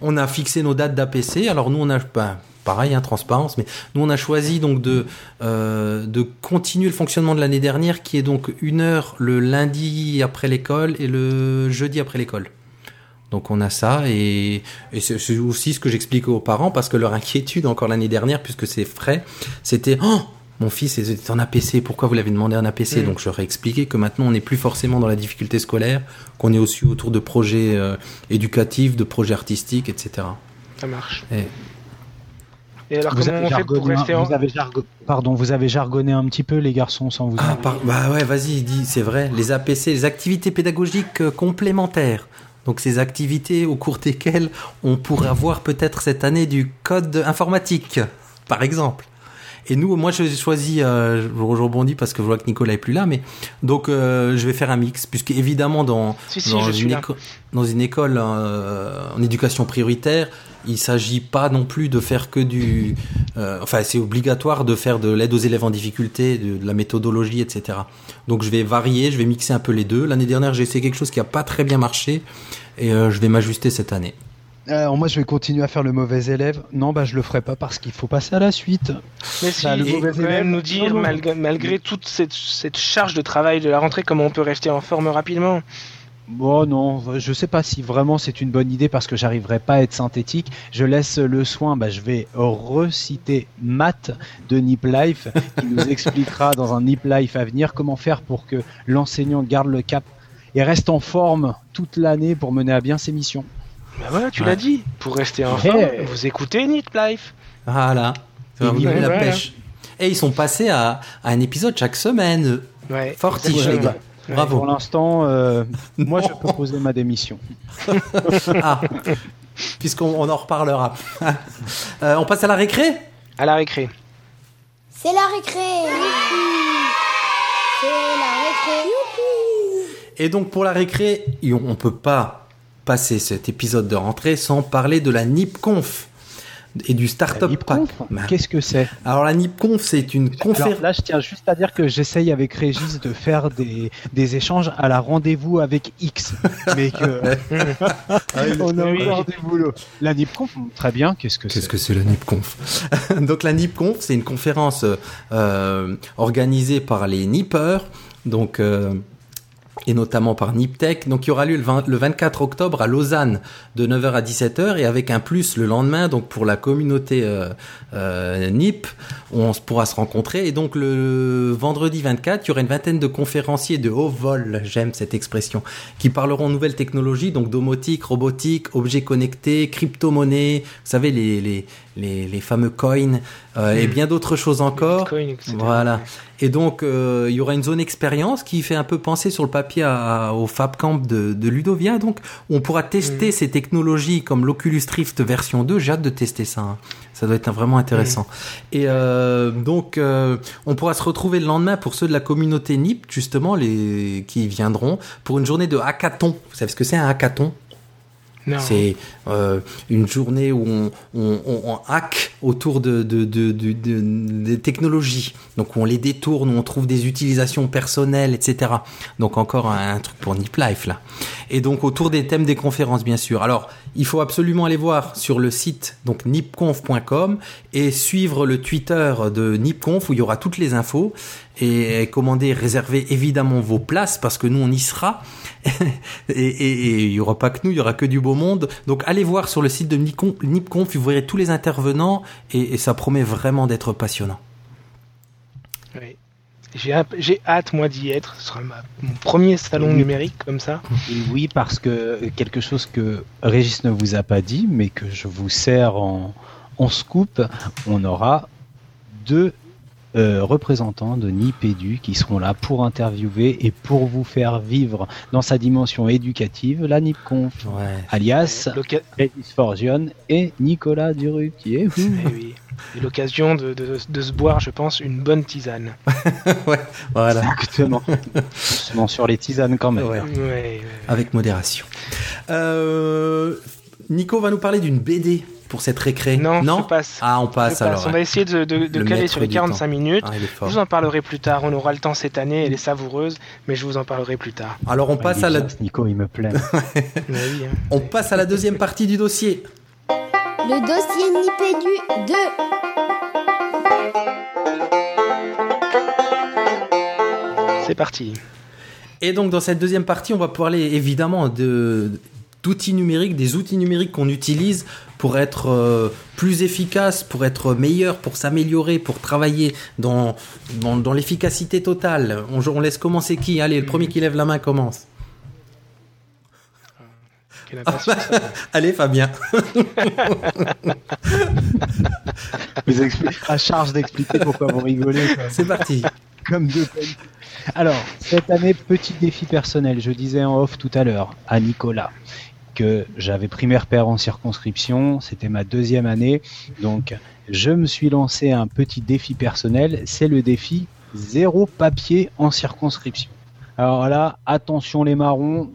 On a fixé nos dates d'APC. Alors nous, on a, ben, pareil, hein, transparence, mais nous, on a choisi donc de euh, de continuer le fonctionnement de l'année dernière, qui est donc une heure le lundi après l'école et le jeudi après l'école. Donc on a ça et, et c'est aussi ce que j'explique aux parents parce que leur inquiétude encore l'année dernière, puisque c'est frais, c'était oh, mon fils est en APC, pourquoi vous l'avez demandé en APC Mm. Donc je leur ai expliqué que maintenant on n'est plus forcément dans la difficulté scolaire, qu'on est aussi autour de projets euh, éducatifs, de projets artistiques, etc. Ça marche. Et- Et alors, Vous comment avez, on fait pour jargonné, rester un- en... vous avez jargo- Pardon, vous avez jargonné un petit peu les garçons sans vous. Ah, par- bah ouais, vas-y, dis, c'est vrai. Les APC, les activités pédagogiques euh, complémentaires. Donc ces activités au cours desquelles on pourrait avoir peut-être cette année du code informatique, par exemple. Et nous, moi, j'ai choisi, euh, je je rebondis parce que je vois que Nicolas est plus là, mais donc euh, je vais faire un mix, puisque évidemment dans Si, si, dans, je suis une là. éco- dans une école euh, en éducation prioritaire, il s'agit pas non plus de faire que du. euh, enfin, c'est obligatoire de faire de l'aide aux élèves en difficulté, de, de la méthodologie, etc. Donc, je vais varier, je vais mixer un peu les deux. L'année dernière, j'ai essayé quelque chose qui a pas très bien marché, et euh, je vais m'ajuster cette année. Alors moi je vais continuer à faire le mauvais élève. Non bah je le ferai pas parce qu'il faut passer à la suite. Mais si, Bah, le il faut mauvais quand élève- même nous dire, Non, non. malgré, malgré toute cette, cette charge de travail de la rentrée, comment on peut rester en forme rapidement? Bon non, je sais pas si vraiment c'est une bonne idée parce que j'arriverai pas à être synthétique. Je laisse le soin, bah, je vais reciter Matt de Nip Life qui nous expliquera dans un Nip Life à venir comment faire pour que l'enseignant garde le cap et reste en forme toute l'année pour mener à bien ses missions. Bah voilà, tu Ouais. l'as dit. Pour rester en Ouais. forme, vous écoutez Nit Life. Voilà. Ça va vous donner la voilà. pêche. Et ils sont passés à, à un épisode chaque semaine. Ouais. Fortiche, Exactement. les gars. Ouais. Bravo. Pour l'instant, euh, moi je peux poser ma démission. Ah, puisqu'on on en reparlera. Euh, on passe à la récré? À la récré. C'est la récré. C'est la récré. Et donc pour la récré, on ne peut pas passer cet épisode de rentrée sans parler de la NIPConf et du Startup Pack. NIPConf, Qu'est-ce que c'est? Alors la NIPConf, c'est une conférence. là, je tiens juste à dire que j'essaye avec Régis de faire des, des échanges à la rendez-vous avec X. Mais que on a encore du boulot. La NIPConf, très bien, qu'est-ce que Qu'est-ce c'est? que c'est la NIPConf? Donc la NIPConf, c'est une conférence euh, organisée par les NIPeurs, donc euh, et notamment par NIPTech. Donc, il y aura lieu le, 20 le 24 octobre à Lausanne de 9h à 17h et avec un plus le lendemain, donc pour la communauté euh, euh, NIP, on pourra se rencontrer. Et donc, le vendredi 24, il y aura une vingtaine de conférenciers de haut vol, j'aime cette expression, qui parleront nouvelles technologies, donc domotique, robotique, objets connectés, crypto-monnaies, vous savez, les, les, les, les fameux coins euh, et Mm. bien d'autres choses encore. Bitcoin, etc. Voilà. Et donc, euh, il y aura une zone expérience qui fait un peu penser sur le papier à- au Fab Camp de, de Ludovia. Donc, on pourra tester Mm. ces technologies comme l'Oculus Rift version 2. J'ai hâte de tester ça. hein. Ça doit être vraiment intéressant. Et euh, donc, euh, on pourra se retrouver le lendemain pour ceux de la communauté NIP, justement, les qui viendront, pour une journée de hackathon. Vous savez ce que c'est un hackathon? C'est euh, une journée où on, on, on- hack autour de, de, de, de- technologies. Donc on les détourne, on trouve des utilisations personnelles, etc. Donc encore un, un truc pour Nip Life là. Et donc autour des thèmes des conférences bien sûr. Alors il faut absolument aller voir sur le site donc nipconf.com et suivre le Twitter de Nipconf où il y aura toutes les infos et commander, réserver évidemment vos places parce que nous on y sera. et, et- et il y aura pas que nous, il y aura que du beau monde. Donc allez voir sur le site de Nipcon- Nipconf, vous verrez tous les intervenants et, et ça promet vraiment d'être passionnant. Oui. J'ai hâte- j'ai hâte, moi, d'y être. Ce sera ma- mon premier salon Oui. numérique comme ça. Et oui, parce que quelque chose que Régis ne vous a pas dit, mais que je vous sers en, en scoop, on aura deux euh, représentants de Nipédu qui seront là pour interviewer et pour vous faire vivre dans sa dimension éducative la Nipconf, Ouais. alias Régis Forgione et Nicolas Duruquier. Eh oui. Et l'occasion de, de- de se boire, je pense, une bonne tisane. ouais, voilà, Exactement. Doucement sur les tisanes quand même. Ouais. Ouais, ouais. avec modération. Euh, Nico va nous parler d'une BD pour cette récré. Non, je passe. Ah, on passe passe. alors. On va essayer de, de- de Le caler sur les du 45 minutes. Ah, il est Je fort. vous en parlerai plus tard. On aura le temps cette année. Elle est savoureuse, mais je vous en parlerai plus tard. Alors on passe à la, Nico, il me plaît. Ouais, oui, hein. on passe à la deuxième partie du dossier. Le dossier Nipédu 2. C'est parti. Et donc dans cette deuxième partie, on va parler évidemment de d'outils numériques, des outils numériques qu'on utilise pour être euh, plus efficace, pour être meilleur, pour s'améliorer, pour travailler dans, dans, dans l'efficacité totale. On, on laisse commencer qui? Allez, le premier qui lève la main commence. Impatience. Allez, Fabien. Vous expliquez- à charge d'expliquer pourquoi vous rigolez. C'est parti. Comme deux. Alors, cette année, petit défi personnel. Je disais en off tout à l'heure à Nicolas que j'avais pris mes en circonscription. C'était ma deuxième année. Donc, je me suis lancé un petit défi personnel. C'est le défi zéro papier en circonscription. Alors là, attention les marrons.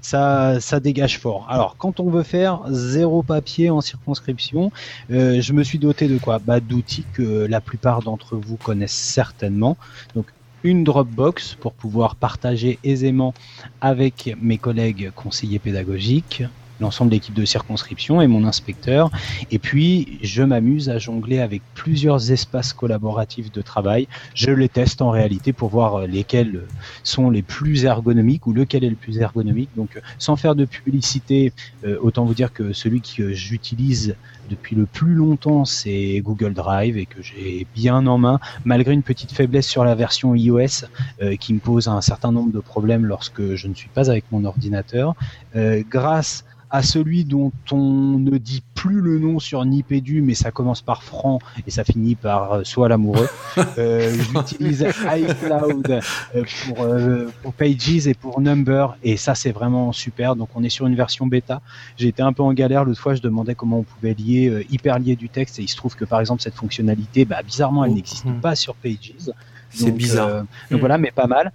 Ça, ça dégage fort. Alors, quand on veut faire zéro papier en circonscription, euh, je me suis doté de quoi? Bah, D'outils que la plupart d'entre vous connaissent certainement. Donc, une Dropbox pour pouvoir partager aisément avec mes collègues conseillers pédagogiques, l'ensemble de l'équipe de circonscription et mon inspecteur. Et puis, je m'amuse à jongler avec plusieurs espaces collaboratifs de travail. Je les teste en réalité pour voir lesquels sont les plus ergonomiques ou lequel est le plus ergonomique. Donc, sans faire de publicité, euh, autant vous dire que celui que j'utilise depuis le plus longtemps, c'est Google Drive et que j'ai bien en main, malgré une petite faiblesse sur la version iOS euh, qui me pose un certain nombre de problèmes lorsque je ne suis pas avec mon ordinateur. Euh, grâce à celui dont on ne dit plus le nom sur Nipédu, mais ça commence par franc et ça finit par euh, soit l'amoureux. Euh, J'utilise iCloud euh, pour, euh, pour Pages et pour Number et ça c'est vraiment super. Donc on est sur une version bêta. J'ai été un peu en galère l'autre fois, je demandais comment on pouvait lier, euh, hyper lier du texte et il se trouve que par exemple cette fonctionnalité, bah, bizarrement elle Oh. n'existe Mhm. pas sur Pages. C'est bizarre. euh, donc Mm. voilà, mais pas mal.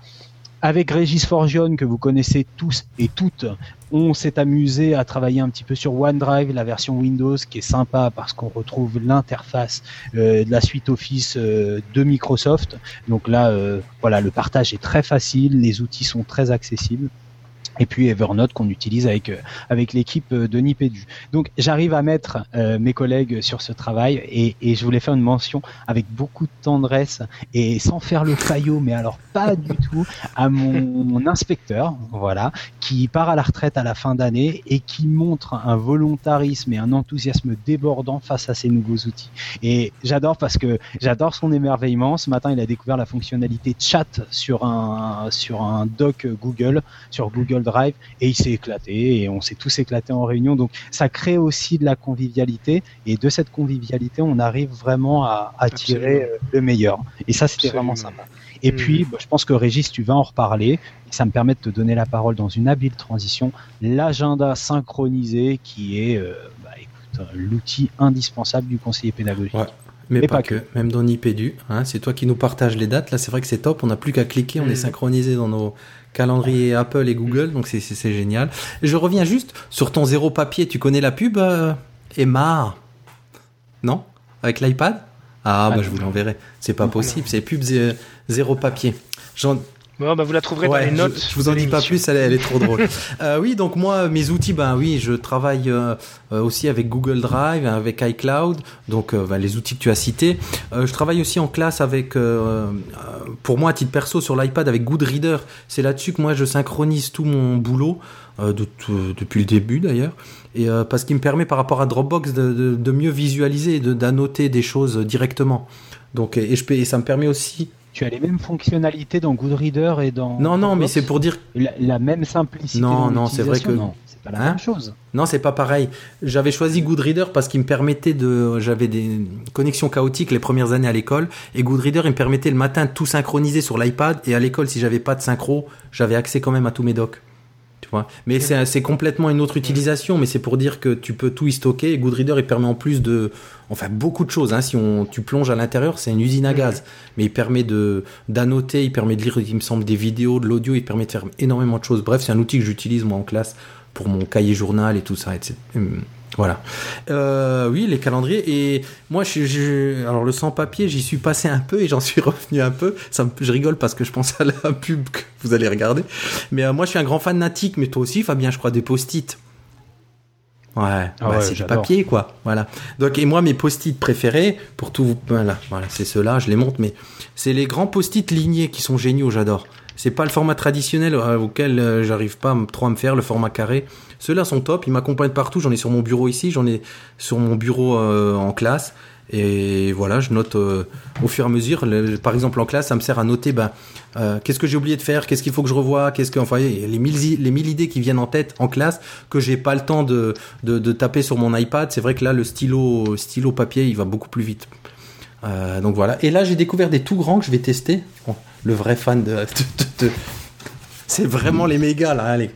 Avec Régis Forgione, que vous connaissez tous et toutes, on s'est amusé à travailler un petit peu sur OneDrive, la version Windows, qui est sympa parce qu'on retrouve l'interface euh, de la suite Office euh, de Microsoft. Donc là, euh, voilà, le partage est très facile, les outils sont très accessibles. Et puis Evernote qu'on utilise avec euh, avec l'équipe euh, de Nipédu. Donc j'arrive à mettre euh, mes collègues sur ce travail et, et je voulais faire une mention avec beaucoup de tendresse et sans faire le faillot, mais alors pas du tout, à mon, mon inspecteur, voilà, qui part à la retraite à la fin d'année et qui montre un volontarisme et un enthousiasme débordant face à ces nouveaux outils. Et j'adore parce que j'adore son émerveillement. Ce matin, il a découvert la fonctionnalité chat sur un sur un doc Google, sur Google Drive et il s'est éclaté et on s'est tous éclatés en réunion. Donc ça crée aussi de la convivialité et de cette convivialité, on arrive vraiment à, à tirer euh, le meilleur. Et ça, c'était vraiment sympa. Et puis, bah, je pense que Régis, tu vas en reparler. ça me permet de te donner la parole dans une habile transition. L'agenda synchronisé qui est, euh, bah, écoute, l'outil indispensable du conseiller pédagogique. Ouais. Mais, pas, que. même dans Nipédu, hein, c'est toi qui nous partages les dates. Là, c'est vrai que c'est top. On n'a plus qu'à cliquer, on est synchronisé dans nos calendriers Apple et Google, donc c'est génial. je reviens juste sur ton zéro papier. Tu connais la pub, euh, Emma? Non? Avec l'iPad? Ah, bah, je vous l'enverrai. C'est pas possible. C'est pub zéro papier. Bon, bah, vous la trouverez dans les notes. Je, vous en dis pas plus, elle, est trop drôle. euh, oui, donc moi, mes outils, ben oui, je travaille euh, euh, aussi avec Google Drive, avec iCloud, donc euh, ben, les outils que tu as cités. je travaille aussi en classe avec, pour moi, à titre perso, sur l'iPad avec Goodreader. C'est là-dessus que moi, je synchronise tout mon boulot, de, depuis le début d'ailleurs. Et parce qu'il me permet par rapport à Dropbox de, de, de mieux visualiser et d'annoter des choses directement. Donc, et, je, et ça me permet aussi tu as les mêmes fonctionnalités dans Goodreader et dans. Non, non, mais c'est pour dire. La, même simplicité. Non, non, c'est vrai que. Non, c'est pas la même hein chose. Non, c'est pas pareil. J'avais choisi Goodreader parce qu'il me permettait de. J'avais des connexions chaotiques les premières années à l'école. Et Goodreader, il me permettait le matin de tout synchroniser sur l'iPad. Et à l'école, si j'avais pas de synchro, j'avais accès quand même à tous mes docs. Tu vois? Mais c'est complètement une autre utilisation, mais c'est pour dire que tu peux tout y stocker. Et Goodreader, il permet en plus de, enfin beaucoup de choses. Hein. Si on, tu plonges à l'intérieur, c'est une usine à gaz. Mais il permet de d'annoter, il permet de lire, il me semble, des vidéos, de l'audio, il permet de faire énormément de choses. Bref, c'est un outil que j'utilise moi en classe pour mon cahier journal et tout ça. Etc. Voilà. Euh, oui, les calendriers. Et moi, je, alors le sans-papier, j'y suis passé un peu et j'en suis revenu un peu. Ça je rigole parce que je pense à la pub que vous allez regarder. Mais euh, moi, je suis un grand fan natique, mais toi aussi, Fabien, je crois, des post-it. Ouais, ah bah, c'est du papier, quoi. Voilà. Donc, et moi, mes post-it préférés, pour tout, voilà, voilà c'est ceux-là, je les montre, mais c'est les grands post-it lignés qui sont géniaux, j'adore. C'est pas le format traditionnel euh, auquel j'arrive pas trop à me faire, le format carré. Ceux-là sont top, ils m'accompagnent partout. J'en ai sur mon bureau ici, j'en ai sur mon bureau euh, en classe. Et voilà, je note euh, au fur et à mesure. par exemple, en classe, ça me sert à noter ben, euh, qu'est-ce que j'ai oublié de faire, qu'est-ce qu'il faut que je revoie, qu'est-ce que. Enfin, les mille, les mille idées qui viennent en tête en classe que j'ai pas le temps de, de, taper sur mon iPad. C'est vrai que là, le stylo, stylo papier, il va beaucoup plus vite. donc voilà. Et là, j'ai découvert des tout grands que je vais tester. le vrai fan de. de, c'est vraiment les méga là. Allez.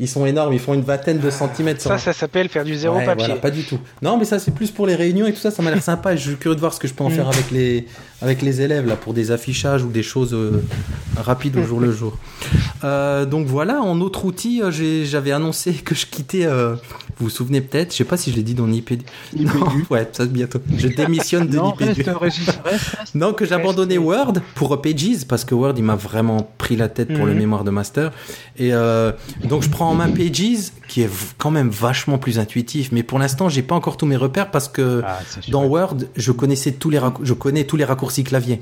Ils sont énormes, ils font une vingtaine de centimètres. Ça, ça s'appelle faire du zéro papier. Voilà, pas du tout. Non, mais ça, c'est plus pour les réunions et tout ça. Ça m'a l'air sympa. Je suis curieux de voir ce que je peux en faire mm. avec les, avec les élèves là pour des affichages ou des choses euh, rapides au jour le jour. Euh, donc voilà, en autre outil, euh, j'avais annoncé que je quittais. vous vous souvenez peut-être, je sais pas si je l'ai dit dans Nipédu. Non, ouais, ça bientôt. Je démissionne de non, non, que j'abandonnais Word pour Pages parce que Word il m'a vraiment pris la tête pour le mhm. mémoire de master. Et donc je prends en main Pages qui est quand même vachement plus intuitif. Mais pour l'instant, j'ai pas encore tous mes repères parce que ah, dans Word, je connaissais tous les je connais tous les raccourcis clavier.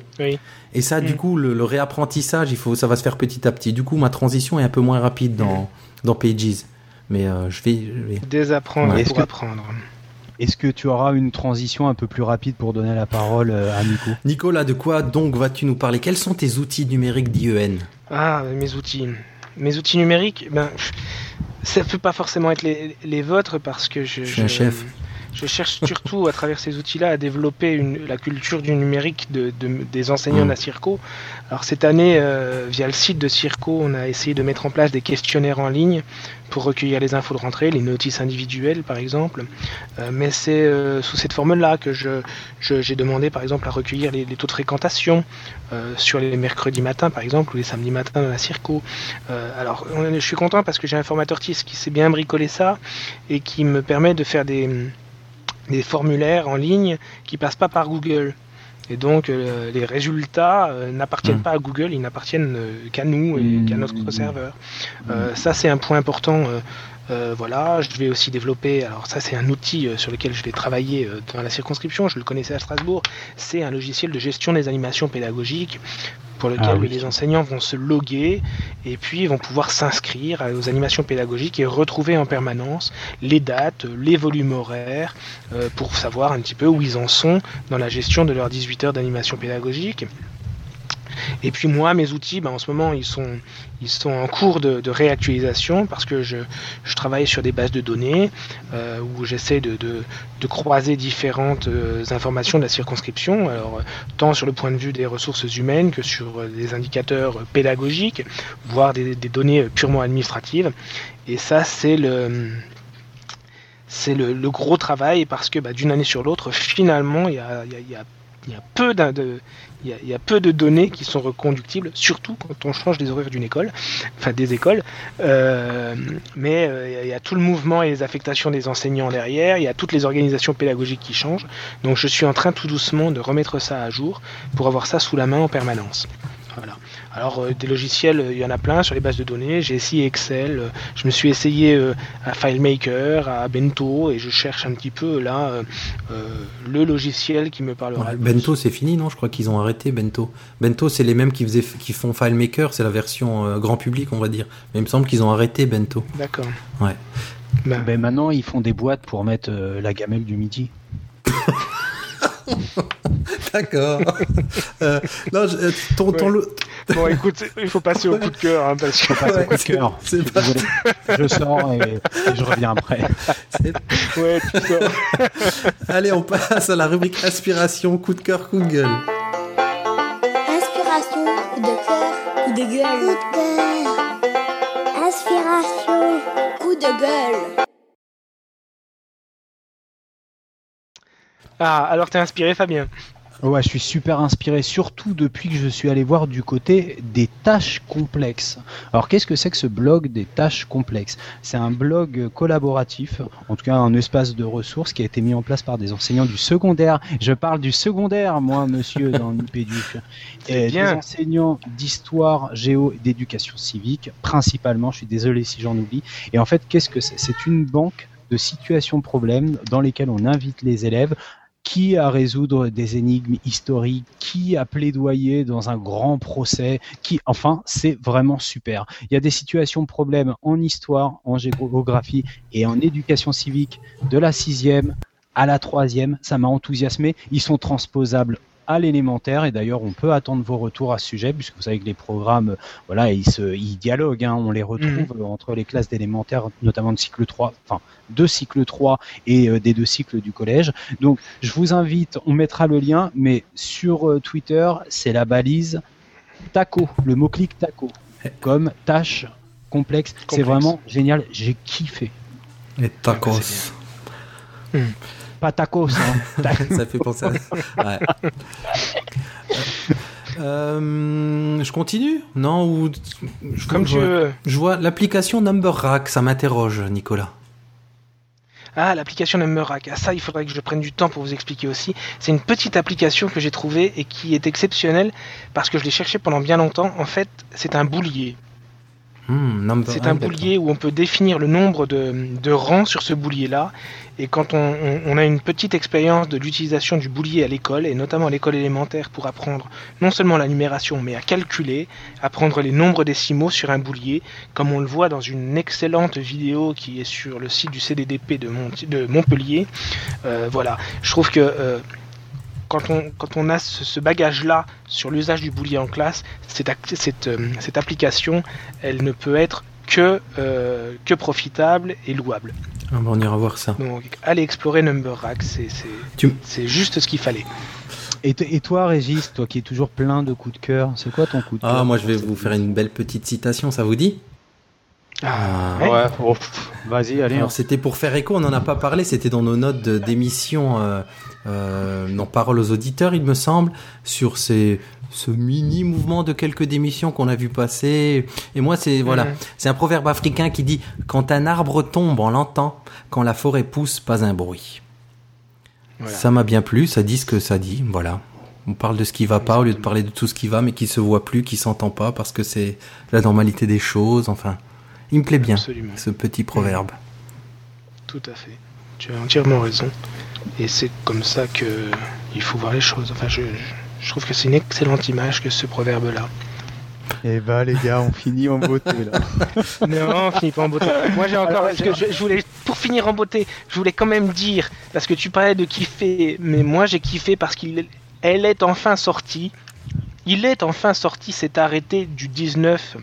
Et ça, du mm. coup, le, réapprentissage, il faut, ça va se faire petit à petit. Du coup, ma transition est un peu moins rapide dans, dans Pages. Mais euh, je, vais, Désapprendre pour apprendre. Est-ce que tu auras une transition un peu plus rapide pour donner la parole euh, à Nico? Nicolas, de quoi donc vas-tu nous parler? Quels sont tes outils numériques d'IEN Ah, mes outils. Mes outils numériques, ben, ça peut pas forcément être les, les vôtres parce que je, je suis un chef. Je cherche surtout à travers ces outils-là à développer une, la culture du numérique de, des enseignants mmh. Circo. Alors cette année, euh, via le site de Circo, on a essayé de mettre en place des questionnaires en ligne pour recueillir les infos de rentrée, les notices individuelles par exemple. Euh, mais c'est euh, sous cette formule-là que je, j'ai demandé par exemple à recueillir les, taux de fréquentation sur les mercredis matins par exemple ou les samedis matins dans la Circo. alors je suis content parce que j'ai un formateur TIS qui sait bien bricoler ça et qui me permet de faire des des formulaires en ligne qui passent pas par Google. Et donc euh, les résultats euh, n'appartiennent hmm. pas à Google, ils n'appartiennent euh, qu'à nous et qu'à notre hmm. serveur. ça c'est un point important. Voilà, je vais aussi développer. Alors ça c'est un outil sur lequel je vais travailler dans la circonscription. Je le connaissais à Strasbourg. C'est un logiciel de gestion des animations pédagogiques pour lequel ah les enseignants vont se loguer et puis vont pouvoir s'inscrire aux animations pédagogiques et retrouver en permanence les dates, les volumes horaires, euh, pour savoir un petit peu où ils en sont dans la gestion de leurs 18 heures d'animation pédagogique. Et puis moi, mes outils, ben, en ce moment, ils sont, ils sont en cours de, réactualisation parce que je, je, travaille sur des bases de données euh, où j'essaie de, croiser différentes euh, informations de la circonscription, alors tant sur le point de vue des ressources humaines que sur des indicateurs pédagogiques, voire des, données purement administratives. Et ça, c'est le c'est le, gros travail parce que bah, d'une année sur l'autre, finalement, il a, y, a, il y, a, peu de données qui sont reconductibles, surtout quand on change les horaires d'une école, enfin des écoles. Euh, mais il y a tout le mouvement et les affectations des enseignants derrière, il y a toutes les organisations pédagogiques qui changent. Donc je suis en train tout doucement de remettre ça à jour pour avoir ça sous la main en permanence. Voilà. Alors euh, des logiciels, il y en a plein sur les bases de données. J'ai essayé Excel, euh, je me suis essayé euh, à FileMaker, à Bento, et je cherche un petit peu là euh, le logiciel qui me parlera. Ouais, Bento, c'est fini, non? Je crois qu'ils ont arrêté Bento. Bento, c'est les mêmes qui, faisaient, qui font FileMaker, c'est la version euh, grand public, on va dire. Mais il me semble qu'ils ont arrêté Bento. D'accord. Ouais. Ben, ben, maintenant, ils font des boîtes pour mettre euh, la gamelle du midi. D'accord. euh, non, je, ton, ouais. ton, Bon, écoute, il faut passer au coup de cœur. Hein, parce que... passer au coup de cœur. C'est pas... Je sors et, et, je reviens après. ouais, tu sors. Allez, on passe à la rubrique inspiration, coup de cœur, coup de gueule. Inspiration, coup de cœur, coup de gueule. Coup de cœur. Inspiration, coup de gueule. Ah, alors t'es inspiré, Fabien Ouais, je suis super inspiré, surtout depuis que je suis allé voir du côté des tâches complexes. Alors, qu'est-ce que c'est que ce blog des tâches complexes? C'est un blog collaboratif, en tout cas un espace de ressources qui a été mis en place par des enseignants du secondaire. Je parle du secondaire, moi, monsieur, dans l'IPDU. Et des enseignants d'histoire, géo, d'éducation civique, principalement. Je suis désolé si j'en oublie. Et en fait, qu'est-ce que c'est? C'est une banque de situations problèmes dans lesquelles on invite les élèves qui à résoudre des énigmes historiques, qui à plaidoyer dans un grand procès, qui, enfin, c'est vraiment super. Il y a des situations problèmes en histoire, en géographie et en éducation civique de la sixième à la troisième. Ça m'a enthousiasmé. Ils sont transposables à l'élémentaire. Et d'ailleurs on peut attendre vos retours à ce sujet puisque vous savez que les programmes voilà ils se ils dialoguent hein, on les retrouve mmh. entre les classes d'élémentaire notamment de cycle 3 enfin de cycle 3 et euh, des deux cycles du collège. Donc je vous invite on mettra le lien mais sur euh, Twitter c'est la balise taco le mot clic taco comme tâche complexe, complexe. c'est vraiment génial. J'ai kiffé. Et tacos. Mmh pas tacos. Hein. ça fait penser à. Ouais. Euh, je continue? Non ou je, Comme je, tu veux. Je vois l'application Number Rack, ça m'interroge, Nicolas. Ah, l'application Number Rack. Ah, ça, il faudrait que je prenne du temps pour vous expliquer aussi. C'est une petite application que j'ai trouvée et qui est exceptionnelle parce que je l'ai cherchée pendant bien longtemps. En fait, c'est un boulier. Mmh, c'est un boulier où on peut définir le nombre de, de rangs sur ce boulier-là. Et quand on, on, on, a une petite expérience de l'utilisation du boulier à l'école, et notamment à l'école élémentaire, pour apprendre non seulement la numération, mais à calculer, apprendre les nombres décimaux sur un boulier, comme on le voit dans une excellente vidéo qui est sur le site du CDDP de, Mont de Montpellier. Euh, voilà, je trouve que... Euh, quand on, quand on a ce, ce bagage-là sur l'usage du boulier en classe, cette, cette, euh, cette, application, elle ne peut être que, euh, que profitable et louable. Ah bon, on ira voir ça. Donc, allez explorer Number Rack, c'est tu... juste ce qu'il fallait. Et, et, toi, Régis, toi qui es toujours plein de coups de cœur, c'est quoi ton coup de cœur Ah, moi je vais vous faire une belle petite citation, ça vous dit? Ah, ouais. Oh, Vas-y, allez. Alors c'était pour faire écho, on n'en a pas parlé, c'était dans nos notes d'émission, euh, euh, non parole aux auditeurs, il me semble, sur ces, ce mini mouvement de quelques démissions qu'on a vu passer. Et moi, c'est voilà, mmh. c'est un proverbe africain qui dit quand un arbre tombe, on l'entend, quand la forêt pousse, pas un bruit. Voilà. Ça m'a bien plu, ça dit ce que ça dit, voilà. On parle de ce qui va pas au lieu de parler de tout ce qui va, mais qui se voit plus, qui s'entend pas parce que c'est la normalité des choses, enfin. Il me plaît bien, Absolument. ce petit proverbe. Tout à fait. Tu as entièrement raison. Et c'est comme ça que il faut voir les choses. Enfin, je, je trouve que c'est une excellente image que ce proverbe-là. Eh bah les gars, on finit en beauté là. non, on finit pas en beauté. Moi j'ai encore, parce que je, je, voulais, pour finir en beauté, je voulais quand même dire, parce que tu parlais de kiffer, mais moi j'ai kiffé parce qu'elle est enfin sortie. Il est enfin sorti cet arrêté du 19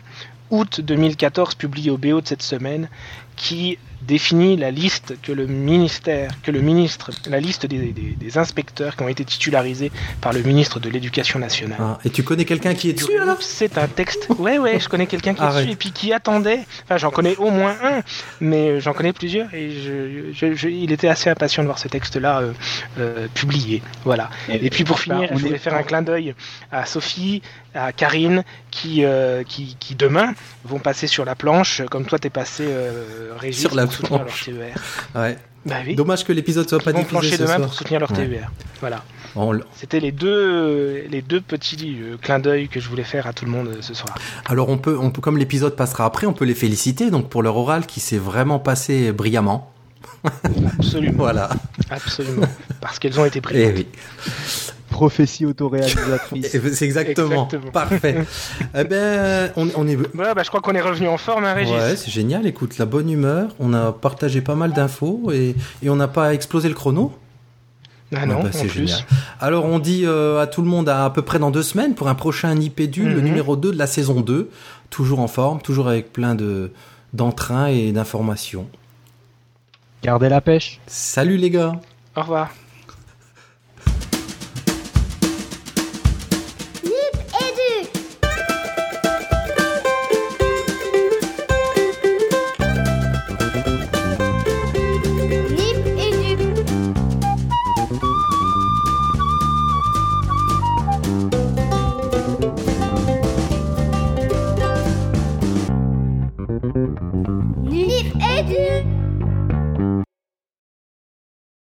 août 2014 publié au BO de cette semaine qui définit la liste que le ministère, que le ministre, la liste des, des- des inspecteurs qui ont été titularisés par le ministre de l'Éducation nationale. Ah, et tu connais quelqu'un qui est dessus alors? C'est un texte. Ouais, ouais, je connais quelqu'un qui est dessus et puis qui attendait. Enfin, j'en connais au moins un, mais euh, j'en connais plusieurs et je, je- je- il était assez impatient de voir ce texte-là euh, euh, publié. Voilà. Et puis pour finir, on je voulais est- faire un clin d'œil à Sophie, à Karine, qui, euh, qui, qui demain vont passer sur la planche, comme toi t'es passé, euh, Régis, Sur la pour soutenir leur. TER. Ouais. Bah oui. Dommage que l'épisode soit pas vont diffusé plancher ce demain soir. pour soutenir leur Ouais. TER. Voilà. On C'était les deux, les deux petits euh, clins d'œil que je voulais faire à tout le monde euh, ce soir. Alors on peut, on peut, comme l'épisode passera après, on peut les féliciter donc pour leur oral qui s'est vraiment passé brillamment. Absolument. Voilà. Absolument. Parce qu'elles ont été Et prises. oui. Prophétie autoréalisatrice. C'est exactement. Exactement. Parfait. eh ben, on, on est. Voilà, bah, je crois qu'on est revenu en forme, hein, Régis. Ouais, c'est génial. Écoute, la bonne humeur. On a partagé pas mal d'infos et, et on n'a pas explosé le chrono. Ah non, Ah bah, c'est plus. génial. Alors on dit euh, à tout le monde à, à peu près dans deux semaines pour un prochain Nipédu, le Mhm. numéro 2 de la saison 2. Toujours en forme, toujours avec plein de d'entrain et d'informations. Gardez la pêche. Salut les gars Au revoir.